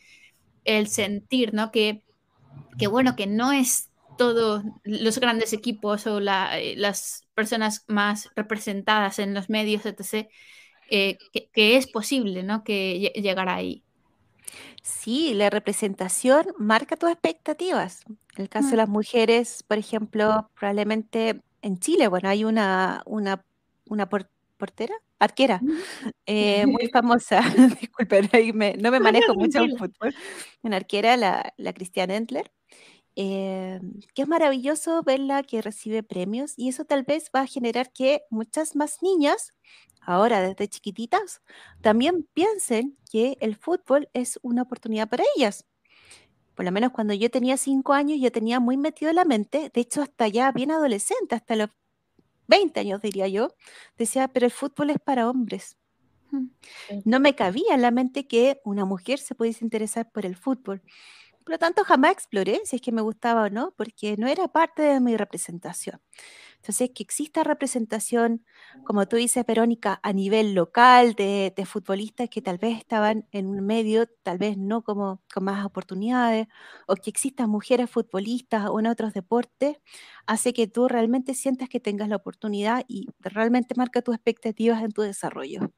el sentir, ¿no? Que, que, bueno, que no es todos los grandes equipos o eh, las personas más representadas en los medios, etc., eh, que, es posible ¿no? que llegar ahí. Sí, la representación marca tus expectativas. En el caso de las mujeres, por ejemplo, probablemente en Chile, bueno, hay una, una, una portera, arquera, eh, muy famosa, disculpen, no me manejo mucho en fútbol, una arquera, la, la Cristiane Endler, eh, que es maravilloso verla que recibe premios y eso tal vez va a generar que muchas más niñas, ahora desde chiquititas, también piensen que el fútbol es una oportunidad para ellas. Por lo menos cuando yo tenía cinco años, yo tenía muy metido en la mente, de hecho hasta ya bien adolescente, hasta los 20 años diría yo, decía, pero el fútbol es para hombres. No me cabía en la mente que una mujer se pudiese interesar por el fútbol. Por lo tanto, jamás exploré si es que me gustaba o no, porque no era parte de mi representación. Entonces, que exista representación, como tú dices, Verónica, a nivel local de, futbolistas que tal vez estaban en un medio, tal vez no como con más oportunidades, o que existan mujeres futbolistas o en otros deportes, hace que tú realmente sientas que tengas la oportunidad y realmente marca tus expectativas en tu desarrollo.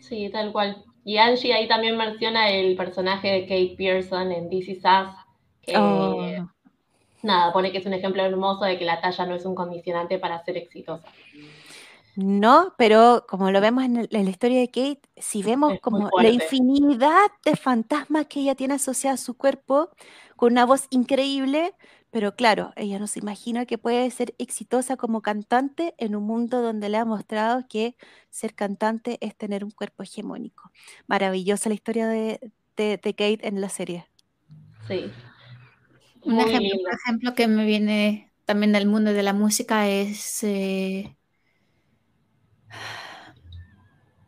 Sí, tal cual. Y Angie ahí también menciona el personaje de Kate Pearson en This Is Us, que oh. nada, pone que es un ejemplo hermoso de que la talla no es un condicionante para ser exitosa. No, pero como lo vemos en, la historia de Kate, si vemos como la infinidad de fantasmas que ella tiene asociada a su cuerpo, con una voz increíble, pero claro, ella no se imagina que puede ser exitosa como cantante en un mundo donde le ha mostrado que ser cantante es tener un cuerpo hegemónico. Maravillosa la historia de, Kate en la serie. Sí. Un ejemplo, que me viene también del mundo de la música es... Eh,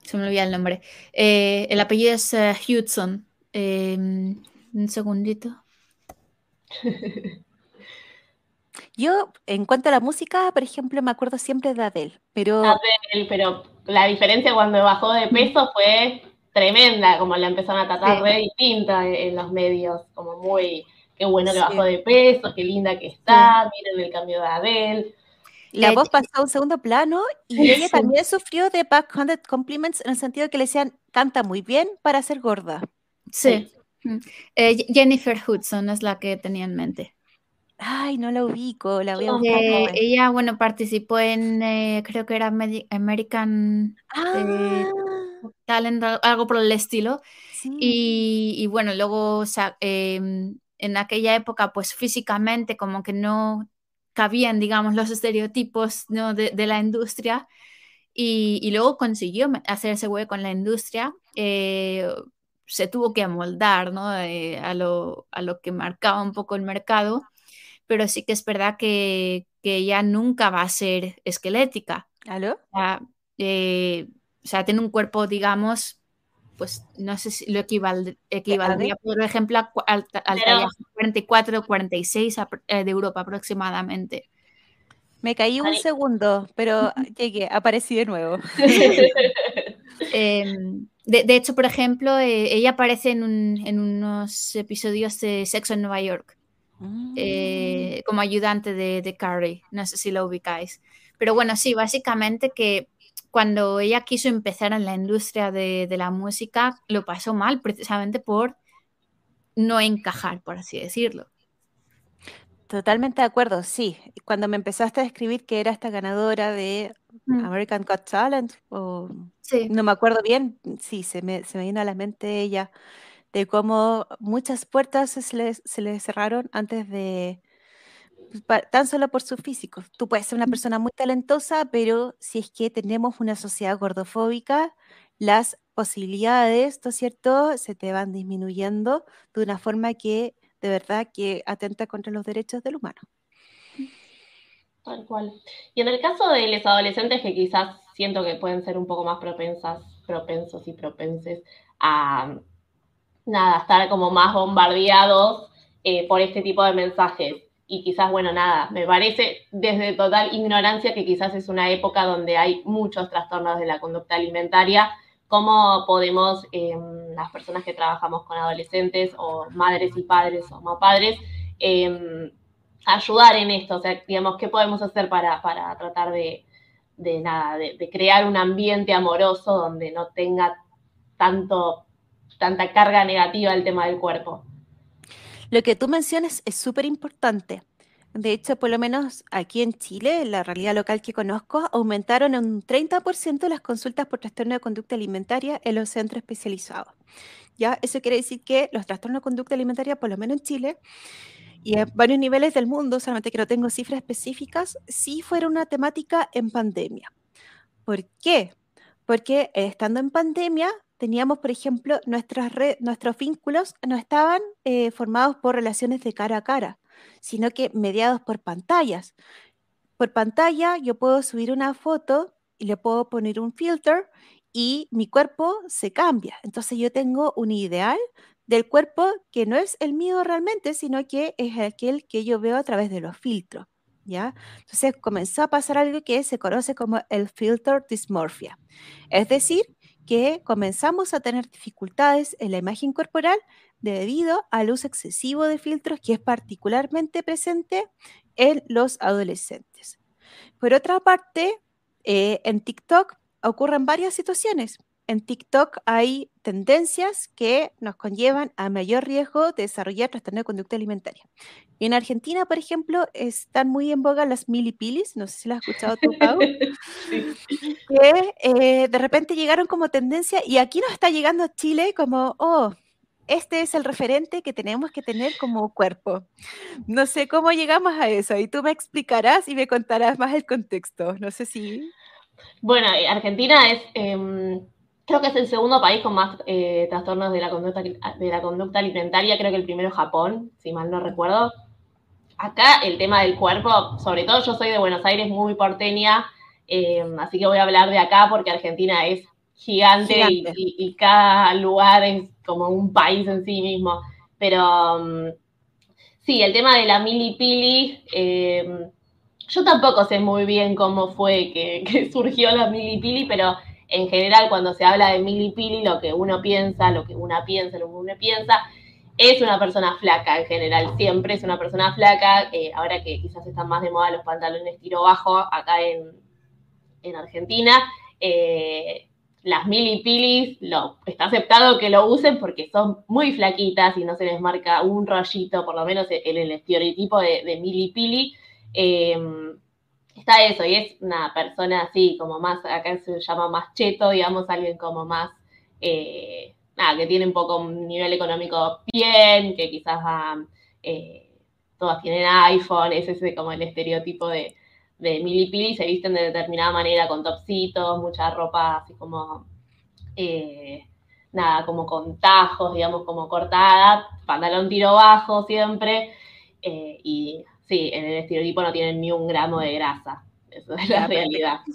se me olvida el nombre. Eh, el apellido es eh, Hudson. Em, un segundito. Yo, en cuanto a la música, por ejemplo, me acuerdo siempre de Adele, pero... Adele, pero la diferencia cuando bajó de peso fue tremenda, como la empezaron a tratar de distinta en los medios, como muy, qué bueno que bajó de peso, qué linda que está, miren el cambio de Adele. La voz pasó a un segundo plano y ella también sufrió de backhanded compliments en el sentido que le decían, canta muy bien para ser gorda. Sí. Eh, Jennifer Hudson es la que tenía en mente. Ay, no la ubico, la voy a buscar. ella, bueno, participó en, eh, creo que era American eh, ah. Talent, algo por el estilo. Y, bueno, luego, o sea, em, en aquella época, pues físicamente como que no cabían, digamos, los estereotipos ¿no? de, la industria. Y, luego consiguió hacerse hueco con la industria. Eh, se tuvo que amoldar ¿no? Eh, a, lo, a, lo, que marcaba un poco el mercado, pero sí que es verdad que, que ella nunca va a ser esquelética. ¿Aló? Eh, o sea, tiene un cuerpo, digamos, pues no sé si lo equival, equivaldría, por ejemplo, al, al 44 o 46 de Europa aproximadamente. Me caí un segundo, pero llegué, aparecí de nuevo. Em, de, hecho, por ejemplo, eh, ella aparece en, unos episodios de Sexo en Nueva York eh, mm. como ayudante de, de, Carrie. No sé si lo ubicáis. Pero bueno, sí, básicamente que cuando ella quiso empezar en la industria de, de la música, lo pasó mal precisamente por no encajar, por así decirlo. Totalmente de acuerdo, sí. Cuando me empezaste a describir que era esta ganadora de mm. American Got Talent, o no me acuerdo bien, sí, se me, se me vino a la mente ella, de cómo muchas puertas se le, se cerraron antes de, pues, tan solo por su físico. Tú puedes ser una mm. persona muy talentosa, pero si es que tenemos una sociedad gordofóbica, las posibilidades, ¿no es cierto?, se te van disminuyendo de una forma que de verdad que atenta contra los derechos del humano. Tal cual. Y en el caso de los adolescentes que quizás siento que pueden ser un poco más propensas, propensos y propenses a nada, estar como más bombardeados eh, por este tipo de mensajes. Y quizás, bueno, nada, me parece desde total ignorancia que quizás es una época donde hay muchos trastornos de la conducta alimentaria cómo podemos em, las personas que trabajamos con adolescentes o madres y padres o más padres em, ayudar en esto, o sea, digamos, ¿qué podemos hacer para, tratar de, nada, de, crear un ambiente amoroso donde no tenga tanto, tanta carga negativa el tema del cuerpo? Lo que tú mencionas es súper importante. De hecho, por lo menos aquí en Chile, la realidad local que conozco, aumentaron en un 30% las consultas por trastorno de conducta alimentaria en los centros especializados. ¿Ya? Eso quiere decir que los trastornos de conducta alimentaria, por lo menos en Chile, y en varios niveles del mundo, solamente que no tengo cifras específicas, sí fueron una temática en pandemia. ¿Por qué? Porque estando en pandemia, teníamos, por ejemplo, nuestras nuestros vínculos no estaban eh, formados por relaciones de cara a cara sino que mediados por pantallas. Por pantalla yo puedo subir una foto y le puedo poner un filter y mi cuerpo se cambia. Entonces yo tengo un ideal del cuerpo que no es el mío realmente, sino que es aquel que yo veo a través de los filtros. ¿Ya? Entonces comenzó a pasar algo que se conoce como el filter dysmorphia. Es decir, que comenzamos a tener dificultades en la imagen corporal debido al uso excesivo de filtros que es particularmente presente en los adolescentes. Por otra parte, eh, en TikTok ocurren varias situaciones. En TikTok hay tendencias que nos conllevan a mayor riesgo de desarrollar trastorno de conducta alimentaria. En Argentina, por ejemplo, están muy en boga las milipilis, no sé si las has escuchado tú, Pau, que eh, de repente llegaron como tendencia y aquí nos está llegando a Chile como, oh, este es el referente que tenemos que tener como cuerpo. No sé cómo llegamos a eso y tú me explicarás y me contarás más el contexto. No sé si... Bueno, eh, Argentina es, em, creo que es el segundo país con más eh, trastornos de la, conducta, de la conducta alimentaria, creo que el primero es Japón, si mal no recuerdo. Acá el tema del cuerpo, sobre todo yo soy de Buenos Aires, muy porteña, em, así que voy a hablar de acá porque Argentina es gigante, Y, cada lugar es como un país en sí mismo. Pero um, sí, el tema de la milipili, eh, yo tampoco sé muy bien cómo fue que, surgió la milipili, pero en general cuando se habla de milipili, lo que uno piensa, lo que una piensa, lo que uno piensa, es una persona flaca en general, siempre es una persona flaca, eh, ahora que quizás están más de moda los pantalones tiro bajo acá en, en Argentina, eh, las milipilis, lo, está aceptado que lo usen porque son muy flaquitas y no se les marca un rollito, por lo menos en el estereotipo de, de milipili. Em, está eso, y es una persona así, como más, acá se llama más cheto, digamos, alguien como más, eh, nada, que tiene un poco un nivel económico bien, que quizás eh, todas tienen iPhone, es ese como el estereotipo de, de milipili se visten de determinada manera, con topsitos, mucha ropa así como, eh, nada, como con tajos, digamos, como cortada, pantalón tiro bajo siempre, eh, y sí, en el estereotipo no tienen ni un gramo de grasa, eso es la realidad.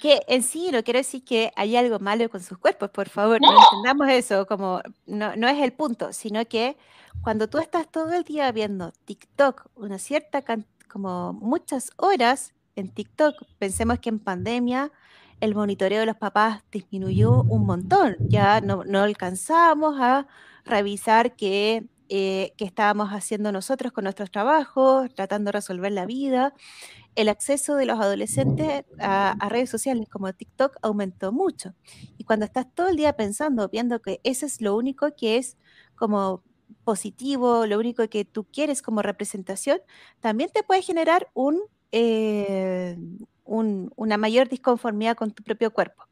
Que en sí no quiero decir que hay algo malo con sus cuerpos, por favor, no, entendamos eso, como no, no es el punto, sino que cuando tú estás todo el día viendo TikTok, una cierta como muchas horas en TikTok, pensemos que en pandemia el monitoreo de los papás disminuyó un montón, ya no, no alcanzábamos a revisar qué, eh, qué estábamos haciendo nosotros con nuestros trabajos, tratando de resolver la vida el acceso de los adolescentes a, redes sociales como TikTok aumentó mucho. Y cuando estás todo el día pensando, viendo que eso es lo único que es como positivo, lo único que tú quieres como representación, también te puede generar un, eh, una mayor disconformidad con tu propio cuerpo.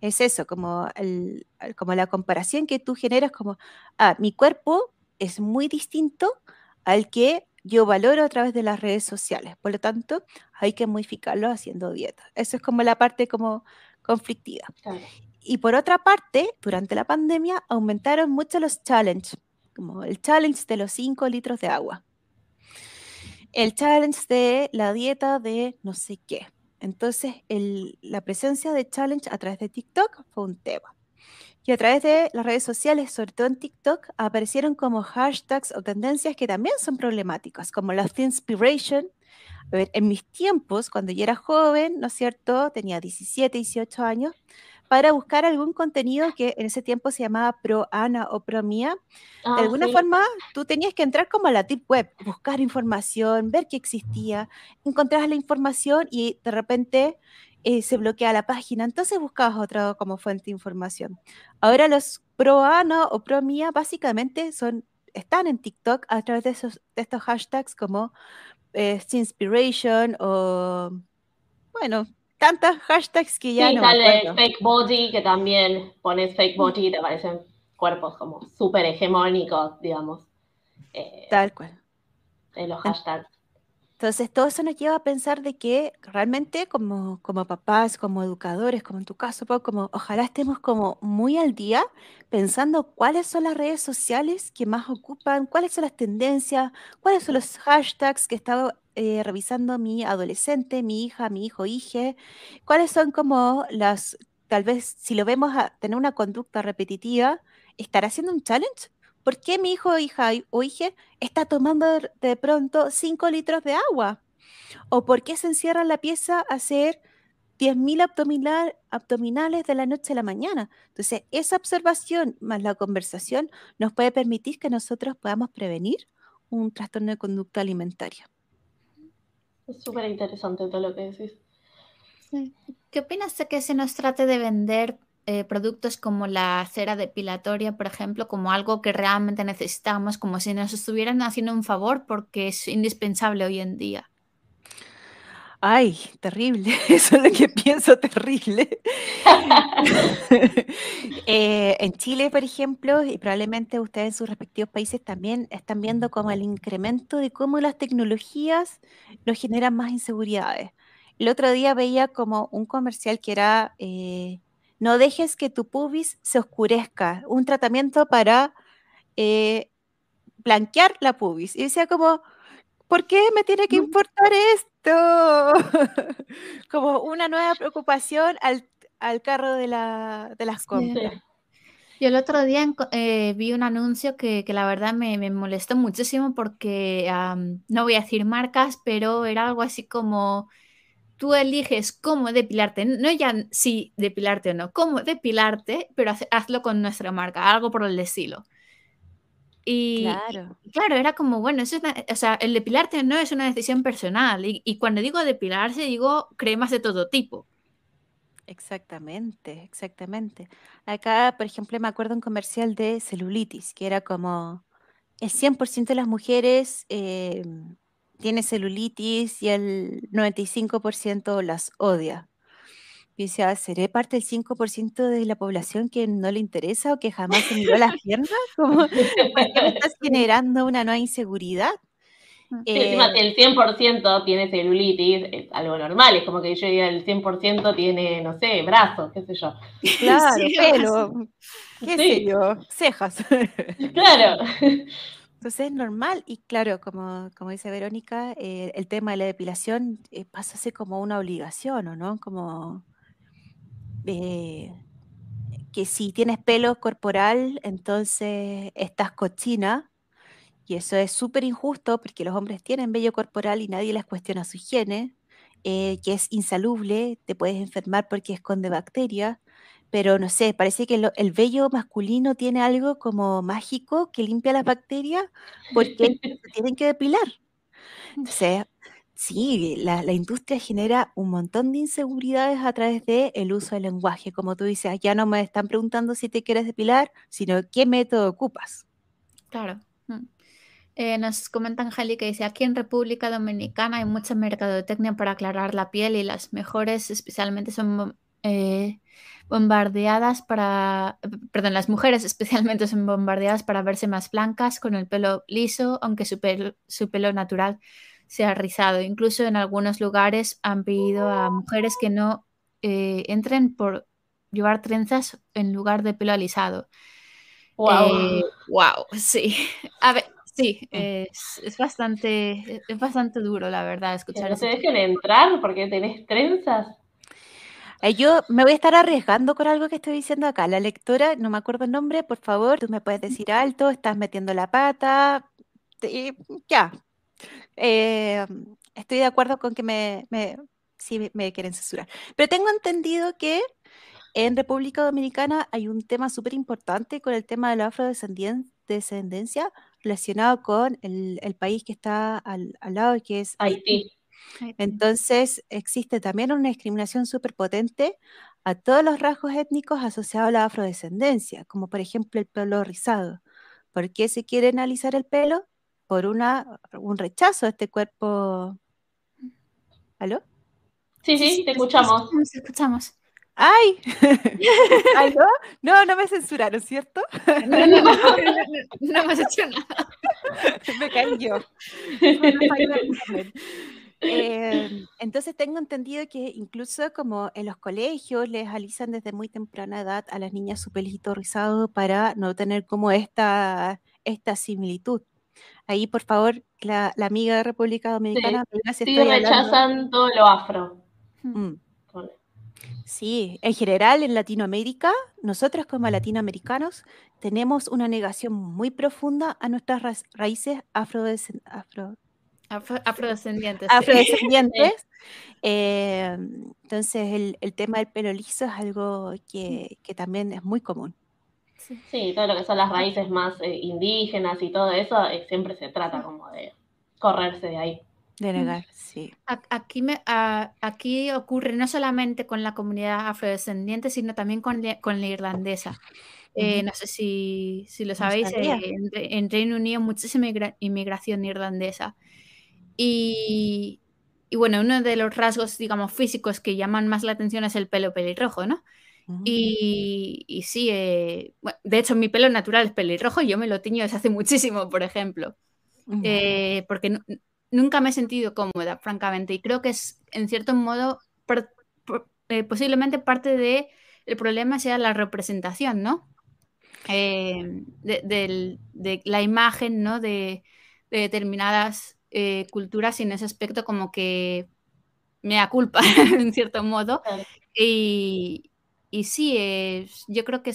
Es eso, como, como la comparación que tú generas, como, ah, mi cuerpo es muy distinto al que yo valoro a través de las redes sociales. Por lo tanto, hay que modificarlo haciendo dieta. Eso es como la parte como conflictiva. Y por otra parte, durante la pandemia aumentaron mucho los challenges, como el challenge de los 5 litros de agua, el challenge de la dieta de no sé qué. Entonces, la presencia de challenge a través de TikTok fue un tema. Y a través de las redes sociales, sobre todo en TikTok, aparecieron como hashtags o tendencias que también son problemáticas, como la Inspiration. A ver, en mis tiempos, cuando yo era joven, ¿no es cierto? Tenía 17, 18 años, para buscar algún contenido que en ese tiempo se llamaba Pro Ana o Pro Mía. de ah, alguna forma, tú tenías que entrar como a la tip web, buscar información, ver qué existía, encontrabas la información y de repente eh, se bloquea la página, entonces buscabas otra como fuente de información. Ahora los pro Ana o pro Mía básicamente son, están en TikTok a través de, esos, de estos hashtags como eh, Inspiration o, bueno, tantas hashtags que ya sí, no sale fake body, que también pones fake body y te aparecen cuerpos como súper hegemónicos, digamos. Eh, Tal cual. En los hashtags. Entonces, todo eso nos lleva a pensar de que realmente como, como papás, como educadores, como en tu caso, como ojalá estemos como muy al día pensando cuáles son las redes sociales que más ocupan, cuáles son las tendencias, cuáles son los hashtags que estaba eh, revisando mi adolescente, mi hija, mi hijo, hije, cuáles son como las, tal vez si lo vemos a tener una conducta repetitiva, ¿estará haciendo un challenge? ¿Por qué mi hijo hija o hija está tomando de pronto 5 litros de agua? ¿O por qué se encierra en la pieza a hacer 10.000 abdominal, abdominales de la noche a la mañana? Entonces, esa observación más la conversación nos puede permitir que nosotros podamos prevenir un trastorno de conducta alimentaria. Es súper interesante todo lo que decís. ¿Qué opinas de que se nos trate de vender eh, productos como la cera depilatoria, por ejemplo, como algo que realmente necesitamos, como si nos estuvieran haciendo un favor porque es indispensable hoy en día. Ay, terrible, eso es lo que pienso, terrible. Eh, en Chile, por ejemplo, y probablemente ustedes en sus respectivos países también están viendo como el incremento de cómo las tecnologías nos generan más inseguridades. El otro día veía como un comercial que era eh, no dejes que tu pubis se oscurezca. Un tratamiento para eh, blanquear la pubis. Y decía como, ¿por qué me tiene que importar esto? como una nueva preocupación al, carro de, la, de las compras. Yo el otro día eh, vi un anuncio que, la verdad me, molestó muchísimo porque no voy a decir marcas, pero era algo así como tú eliges cómo depilarte, no ya si depilarte o no, cómo depilarte, pero hazlo con nuestra marca, algo por el estilo. Y claro. claro, era como, bueno, eso o sea, el depilarte no es una decisión personal. Y, cuando digo depilarse, digo cremas de todo tipo. Exactamente, exactamente. Acá, por ejemplo, me acuerdo un comercial de celulitis, que era como el 100% de las mujeres em, tiene celulitis y el 95% las odia. Y decía, ¿seré parte del 5% de la población que no le interesa o que jamás se miró las piernas? ¿Cómo, ¿Por qué me estás generando una nueva inseguridad? Sí, encima el 100% tiene celulitis, es algo normal, es como que yo diga el 100% tiene, no sé, brazos, qué sé yo. Claro, pelo, qué sé yo, cejas. Claro. Entonces es normal y claro, como, como dice Verónica, eh, el tema de la depilación eh, pasa a ser como una obligación, ¿o no? Como eh, que si tienes pelo corporal, entonces estás cochina y eso es súper injusto porque los hombres tienen vello corporal y nadie les cuestiona su higiene, que es insalubre, te puedes enfermar porque esconde bacterias pero no sé, parece que el vello masculino tiene algo como mágico que limpia las bacterias porque se tienen que depilar. Entonces, sí, la, industria genera un montón de inseguridades a través del uso del lenguaje. Como tú dices, ya no me están preguntando si te quieres depilar, sino qué método ocupas. Claro. Mm. Eh, nos comenta Angélica que dice, aquí en República Dominicana hay mucha mercadotecnia para aclarar la piel y las mejores especialmente son eh, bombardeadas para, perdón, las mujeres especialmente son bombardeadas para verse más blancas con el pelo liso, aunque su pelo, su pelo natural sea rizado. Incluso en algunos lugares han pedido a mujeres que no eh, entren por llevar trenzas en lugar de pelo alisado. Wow. wow, eh, sí. A ver, sí, es, es, bastante, es bastante duro, la verdad, escuchar. ¿No se dejen entrar porque tenés trenzas? Eh, yo me voy a estar arriesgando con algo que estoy diciendo acá. La lectora, no me acuerdo el nombre, por favor, tú me puedes decir alto, estás metiendo la pata. ya. Eh, estoy de acuerdo con que me, me, sí me quieren censurar. Pero tengo entendido que en República Dominicana hay un tema súper importante con el tema de la afrodescendencia relacionado con el, país que está al, al lado, que es Haití. Entonces, existe también una discriminación súper potente a todos los rasgos étnicos asociados a la afrodescendencia, como por ejemplo el pelo rizado. ¿Por qué se quiere analizar el pelo? Por una, un rechazo a este cuerpo. ¿Aló? Sí, sí, te escuchamos. Te escuchamos. ¡Ay! ¿Aló? No, no me censuraron, ¿cierto? No, no, no, no, me has hecho nada. me caí yo. Em, entonces tengo entendido que incluso como en los colegios les alisan desde muy temprana edad a las niñas su pelito rizado para no tener como esta, esta similitud. Ahí, por favor, la, amiga de República Dominicana. Sí, sí rechazan todo lo afro. Mm. Sí, en general en Latinoamérica, nosotros como latinoamericanos tenemos una negación muy profunda a nuestras raíces afro, afro afrodescendientes. Afrodescendientes. Eh, entonces, el, tema del pelo liso es algo que, también es muy común. Sí. todo lo que son las raíces más eh, indígenas y todo eso, eh, siempre se trata como de correrse de ahí. De negar, sí. Aquí, me, aquí ocurre no solamente con la comunidad afrodescendiente, sino también con, con la irlandesa. no sé si, lo sabéis, en, en, Reino Unido muchísima inmigración irlandesa. Y, bueno, uno de los rasgos, digamos, físicos que llaman más la atención es el pelo pelirrojo, ¿no? Mm. Y, sí, eh, de hecho mi pelo natural es pelirrojo, yo me lo tiño desde hace muchísimo, por ejemplo, eh, porque nunca me he sentido cómoda, francamente, y creo que es, en cierto modo, eh, posiblemente parte del el problema sea la representación, ¿no? De, la imagen, ¿no? De, de determinadas eh, culturas en ese aspecto como que me da culpa, en cierto modo. Y, y sí, yo creo que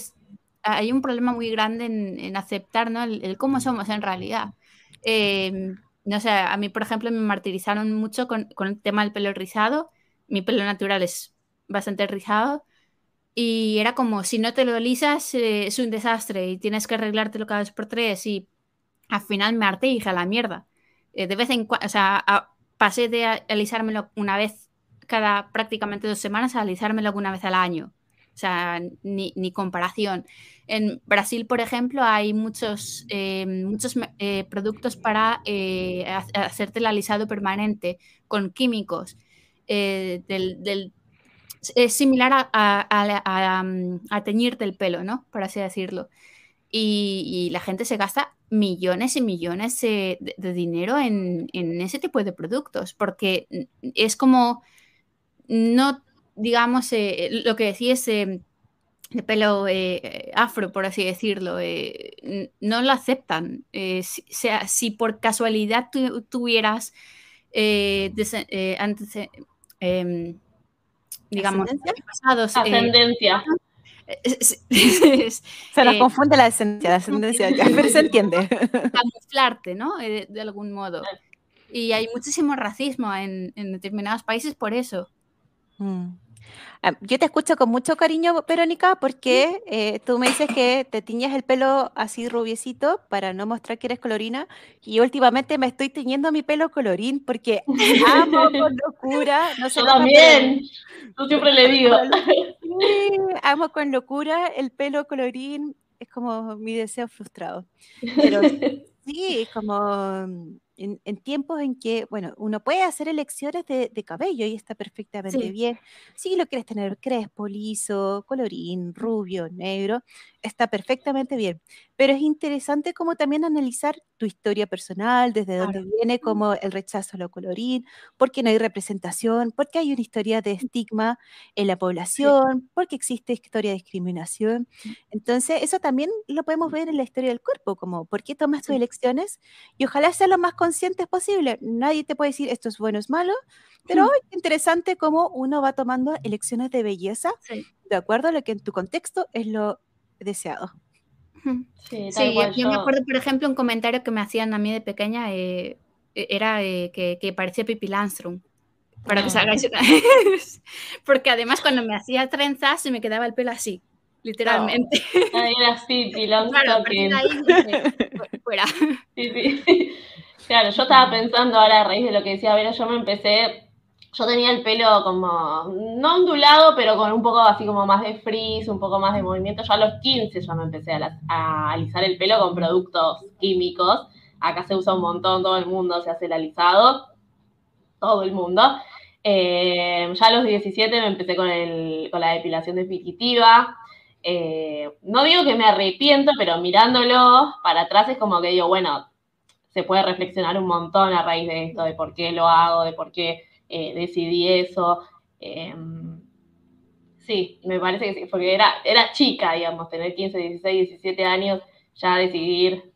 hay un problema muy grande en, aceptar ¿no? el, cómo somos en realidad. Em, no sé, a mí, por ejemplo, me martirizaron mucho con, el tema del pelo rizado. Mi pelo natural es bastante rizado. Y era como, si no te lo alisas, eh, es un desastre y tienes que arreglártelo cada vez por tres. Y al final me harté y dije a la mierda. Eh, de vez en cuando, o sea, pasé de alisármelo una vez cada prácticamente dos semanas a alisármelo una vez al año. O sea, ni, comparación. En Brasil, por ejemplo, hay muchos, eh, muchos eh, productos para hacerte el alisado permanente con químicos. Del, es similar a, a, a, teñirte el pelo, ¿no? Por así decirlo. Y, la gente se gasta millones y millones de, dinero en, ese tipo de productos, porque es como, no, digamos, eh, lo que decías eh, de pelo eh, afro, por así decirlo, no lo aceptan. Si, sea, si por casualidad tuvieras antes, em, digamos, pasados, ascendencia se nos eh, confunde la descendencia, la descendencia, pero se entiende. Camuflarte, ¿no? Eh, de, algún modo. Y hay muchísimo racismo en, determinados países por eso. Mm. Ah, yo te escucho con mucho cariño, Verónica, porque eh, tú me dices que te tiñes el pelo así rubiecito para no mostrar que eres colorina. Y últimamente me estoy tiñendo mi pelo colorín porque amo con locura. No sé yo también. Yo siempre le digo. Sí, amo con locura el pelo colorín. Es como mi deseo frustrado. Pero sí, es como en, tiempos en que, bueno, uno puede hacer elecciones de, cabello y está perfectamente bien. Si lo quieres tener crespo, liso, colorín, rubio, negro, está perfectamente bien. Pero es interesante como también analizar tu historia personal, desde dónde viene, como el rechazo a lo colorín, porque no hay representación, porque hay una historia de estigma en la población, porque existe historia de discriminación. Entonces, eso también lo podemos ver en la historia del cuerpo, como por qué tomas tus elecciones y ojalá sean lo más conscientes posible. Nadie te puede decir esto es bueno, es malo, pero es interesante cómo uno va tomando elecciones de belleza de acuerdo a lo que en tu contexto es lo deseado. Sí, yo, me acuerdo, por ejemplo, un comentario que me hacían a mí de pequeña, eh, e, era eh, que, que, parecía Pipi Landstrom. Para que salga ah. Porque además cuando me hacía trenzas se me quedaba el pelo así, literalmente. Ahí era Pipi Landstrom. fuera. Sí, sí. Claro, yo estaba pensando ahora a raíz de lo que decía Vera, yo me empecé yo tenía el pelo como, no ondulado, pero con un poco así como más de frizz, un poco más de movimiento. Yo a los 15 ya me empecé a, alisar el pelo con productos químicos. Acá se usa un montón, todo el mundo se hace el alisado. Todo el mundo. Eh, ya a los 17 me empecé con, el, con la depilación definitiva. Eh, no digo que me arrepiento, pero mirándolo para atrás es como que digo, bueno, se puede reflexionar un montón a raíz de esto, de por qué lo hago, de por qué eh, decidí eso. Em, sí, me parece que sí, porque era, era chica, digamos, tener 15, 16, 17 años, ya decidir,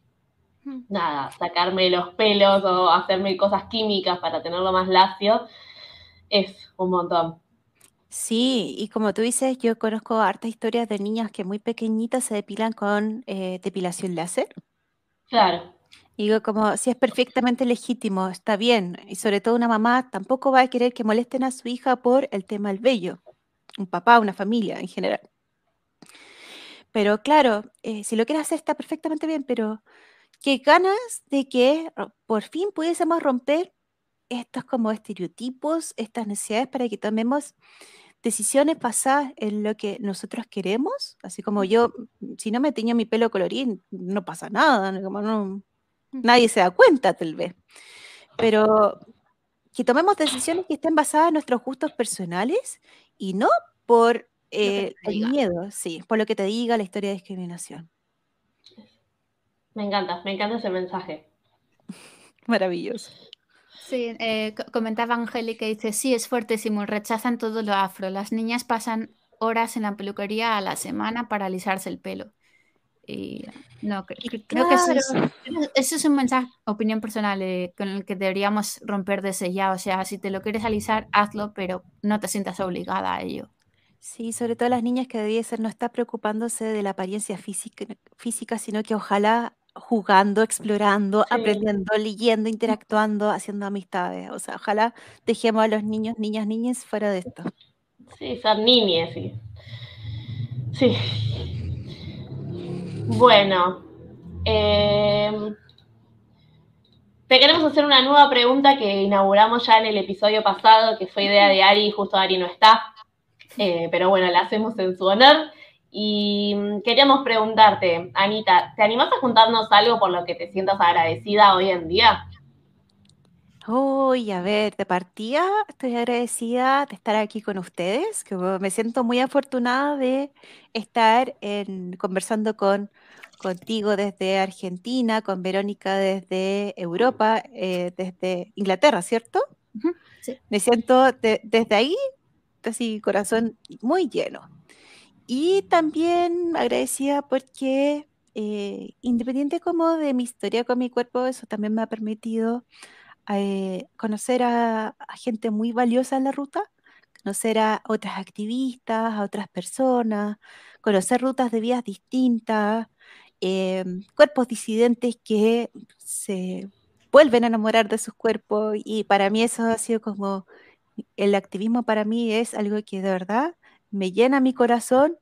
nada, sacarme los pelos o hacerme cosas químicas para tenerlo más lacio, es un montón. Sí, y como tú dices, yo conozco hartas historias de niñas que muy pequeñitas se depilan con eh, depilación láser. Claro. Digo, como si es perfectamente legítimo, está bien. Y sobre todo una mamá tampoco va a querer que molesten a su hija por el tema del vello. Un papá, una familia en general. Pero claro, eh, si lo quieres hacer está perfectamente bien, pero qué ganas de que por fin pudiésemos romper estos como estereotipos, estas necesidades para que tomemos decisiones basadas en lo que nosotros queremos. Así como yo, si no me teño mi pelo colorín, no pasa nada, como no, Nadie se da cuenta, tal vez. Pero que tomemos decisiones que estén basadas en nuestros gustos personales y no por eh, el miedo, sí, por lo que te diga la historia de discriminación. Me encanta, me encanta ese mensaje. Maravilloso. Sí, eh, comentaba Angélica y dice, sí, es fuertísimo, rechazan todo lo afro. Las niñas pasan horas en la peluquería a la semana para alisarse el pelo. Y no, creo que eso es, un mensaje, opinión personal, eh, con el que deberíamos romper desde ya. O sea, si te lo quieres alisar, hazlo, pero no te sientas obligada a ello. Sí, sobre todo las niñas que debía ser no está preocupándose de la apariencia física, física sino que ojalá jugando, explorando, aprendiendo, leyendo, interactuando, haciendo amistades. O sea, ojalá dejemos a los niños, niñas, niñas fuera de esto. Sí, ser niñas, sí. Sí, bueno, em, te queremos hacer una nueva pregunta que inauguramos ya en el episodio pasado, que fue idea de Ari, justo Ari no está, eh, pero bueno, la hacemos en su honor. Y mm, queríamos preguntarte, Anita, ¿te animas a contarnos algo por lo que te sientas agradecida hoy en día? Uy, a ver, de partida estoy agradecida de estar aquí con ustedes, que me siento muy afortunada de estar en, conversando con, contigo desde Argentina, con Verónica desde Europa, eh, desde Inglaterra, ¿cierto? sí. Me siento desde ahí, así, corazón muy lleno. Y también agradecida porque, eh, independiente como de mi historia con mi cuerpo, eso también me ha permitido eh, conocer a, gente muy valiosa en la ruta, conocer a otras activistas, a otras personas, conocer rutas de vías distintas, em, cuerpos disidentes que se vuelven a enamorar de sus cuerpos y para mí eso ha sido como, el activismo para mí es algo que de verdad me llena mi corazón,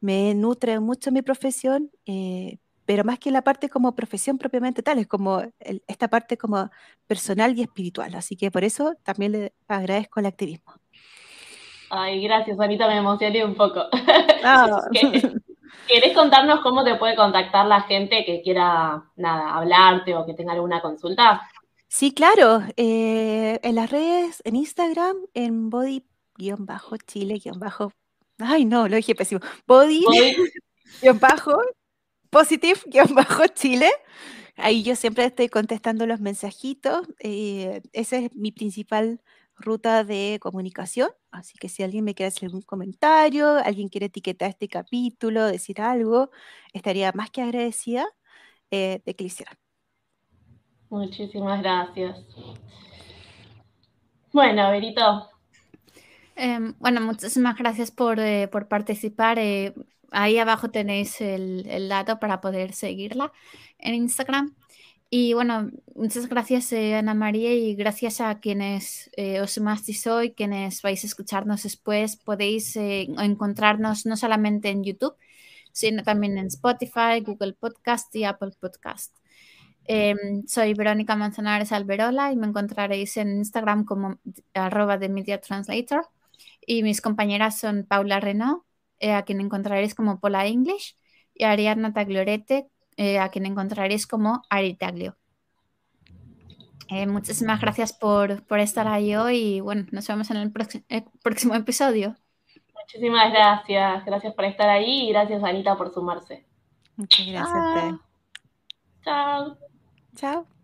me nutre mucho mi profesión, eh, pero más que la parte como profesión propiamente tal, es como esta parte como personal y espiritual. Así que por eso también le agradezco el activismo. Ay, gracias, Anita, me emocioné un poco. Ah. ¿Querés contarnos cómo te puede contactar la gente que quiera, nada, hablarte o que tenga alguna consulta? Sí, claro. Eh, en las redes, en Instagram, en body-chile- Ay, no, lo dije pésimo. Body-bajo Positive-Chile. Ahí yo siempre estoy contestando los mensajitos. Eh, esa es mi principal ruta de comunicación. Así que si alguien me quiere hacer algún comentario, alguien quiere etiquetar este capítulo, decir algo, estaría más que agradecida eh, de que lo hicieran. Muchísimas gracias. Bueno, Berito. Em, bueno, muchísimas gracias por, eh, por participar. Ahí abajo tenéis el, dato para poder seguirla en Instagram. Y bueno, muchas gracias eh, Ana María y gracias a quienes eh, os sumasteis hoy, quienes vais a escucharnos después. Podéis eh, encontrarnos no solamente en YouTube, sino también en Spotify, Google Podcast y Apple Podcast. Em, soy Verónica Manzanares Alberola y me encontraréis en Instagram como arroba de Media Translator. Y mis compañeras son Paula Renault eh, a quien encontraréis como Pola English, y Ariadna Tagliorete, eh, a quien encontraréis como Ari Taglio. Eh, muchísimas gracias por, estar ahí hoy y bueno, nos vemos en el próximo episodio. Muchísimas gracias, gracias por estar ahí y gracias Anita por sumarse. Muchas gracias. Chao. Chao.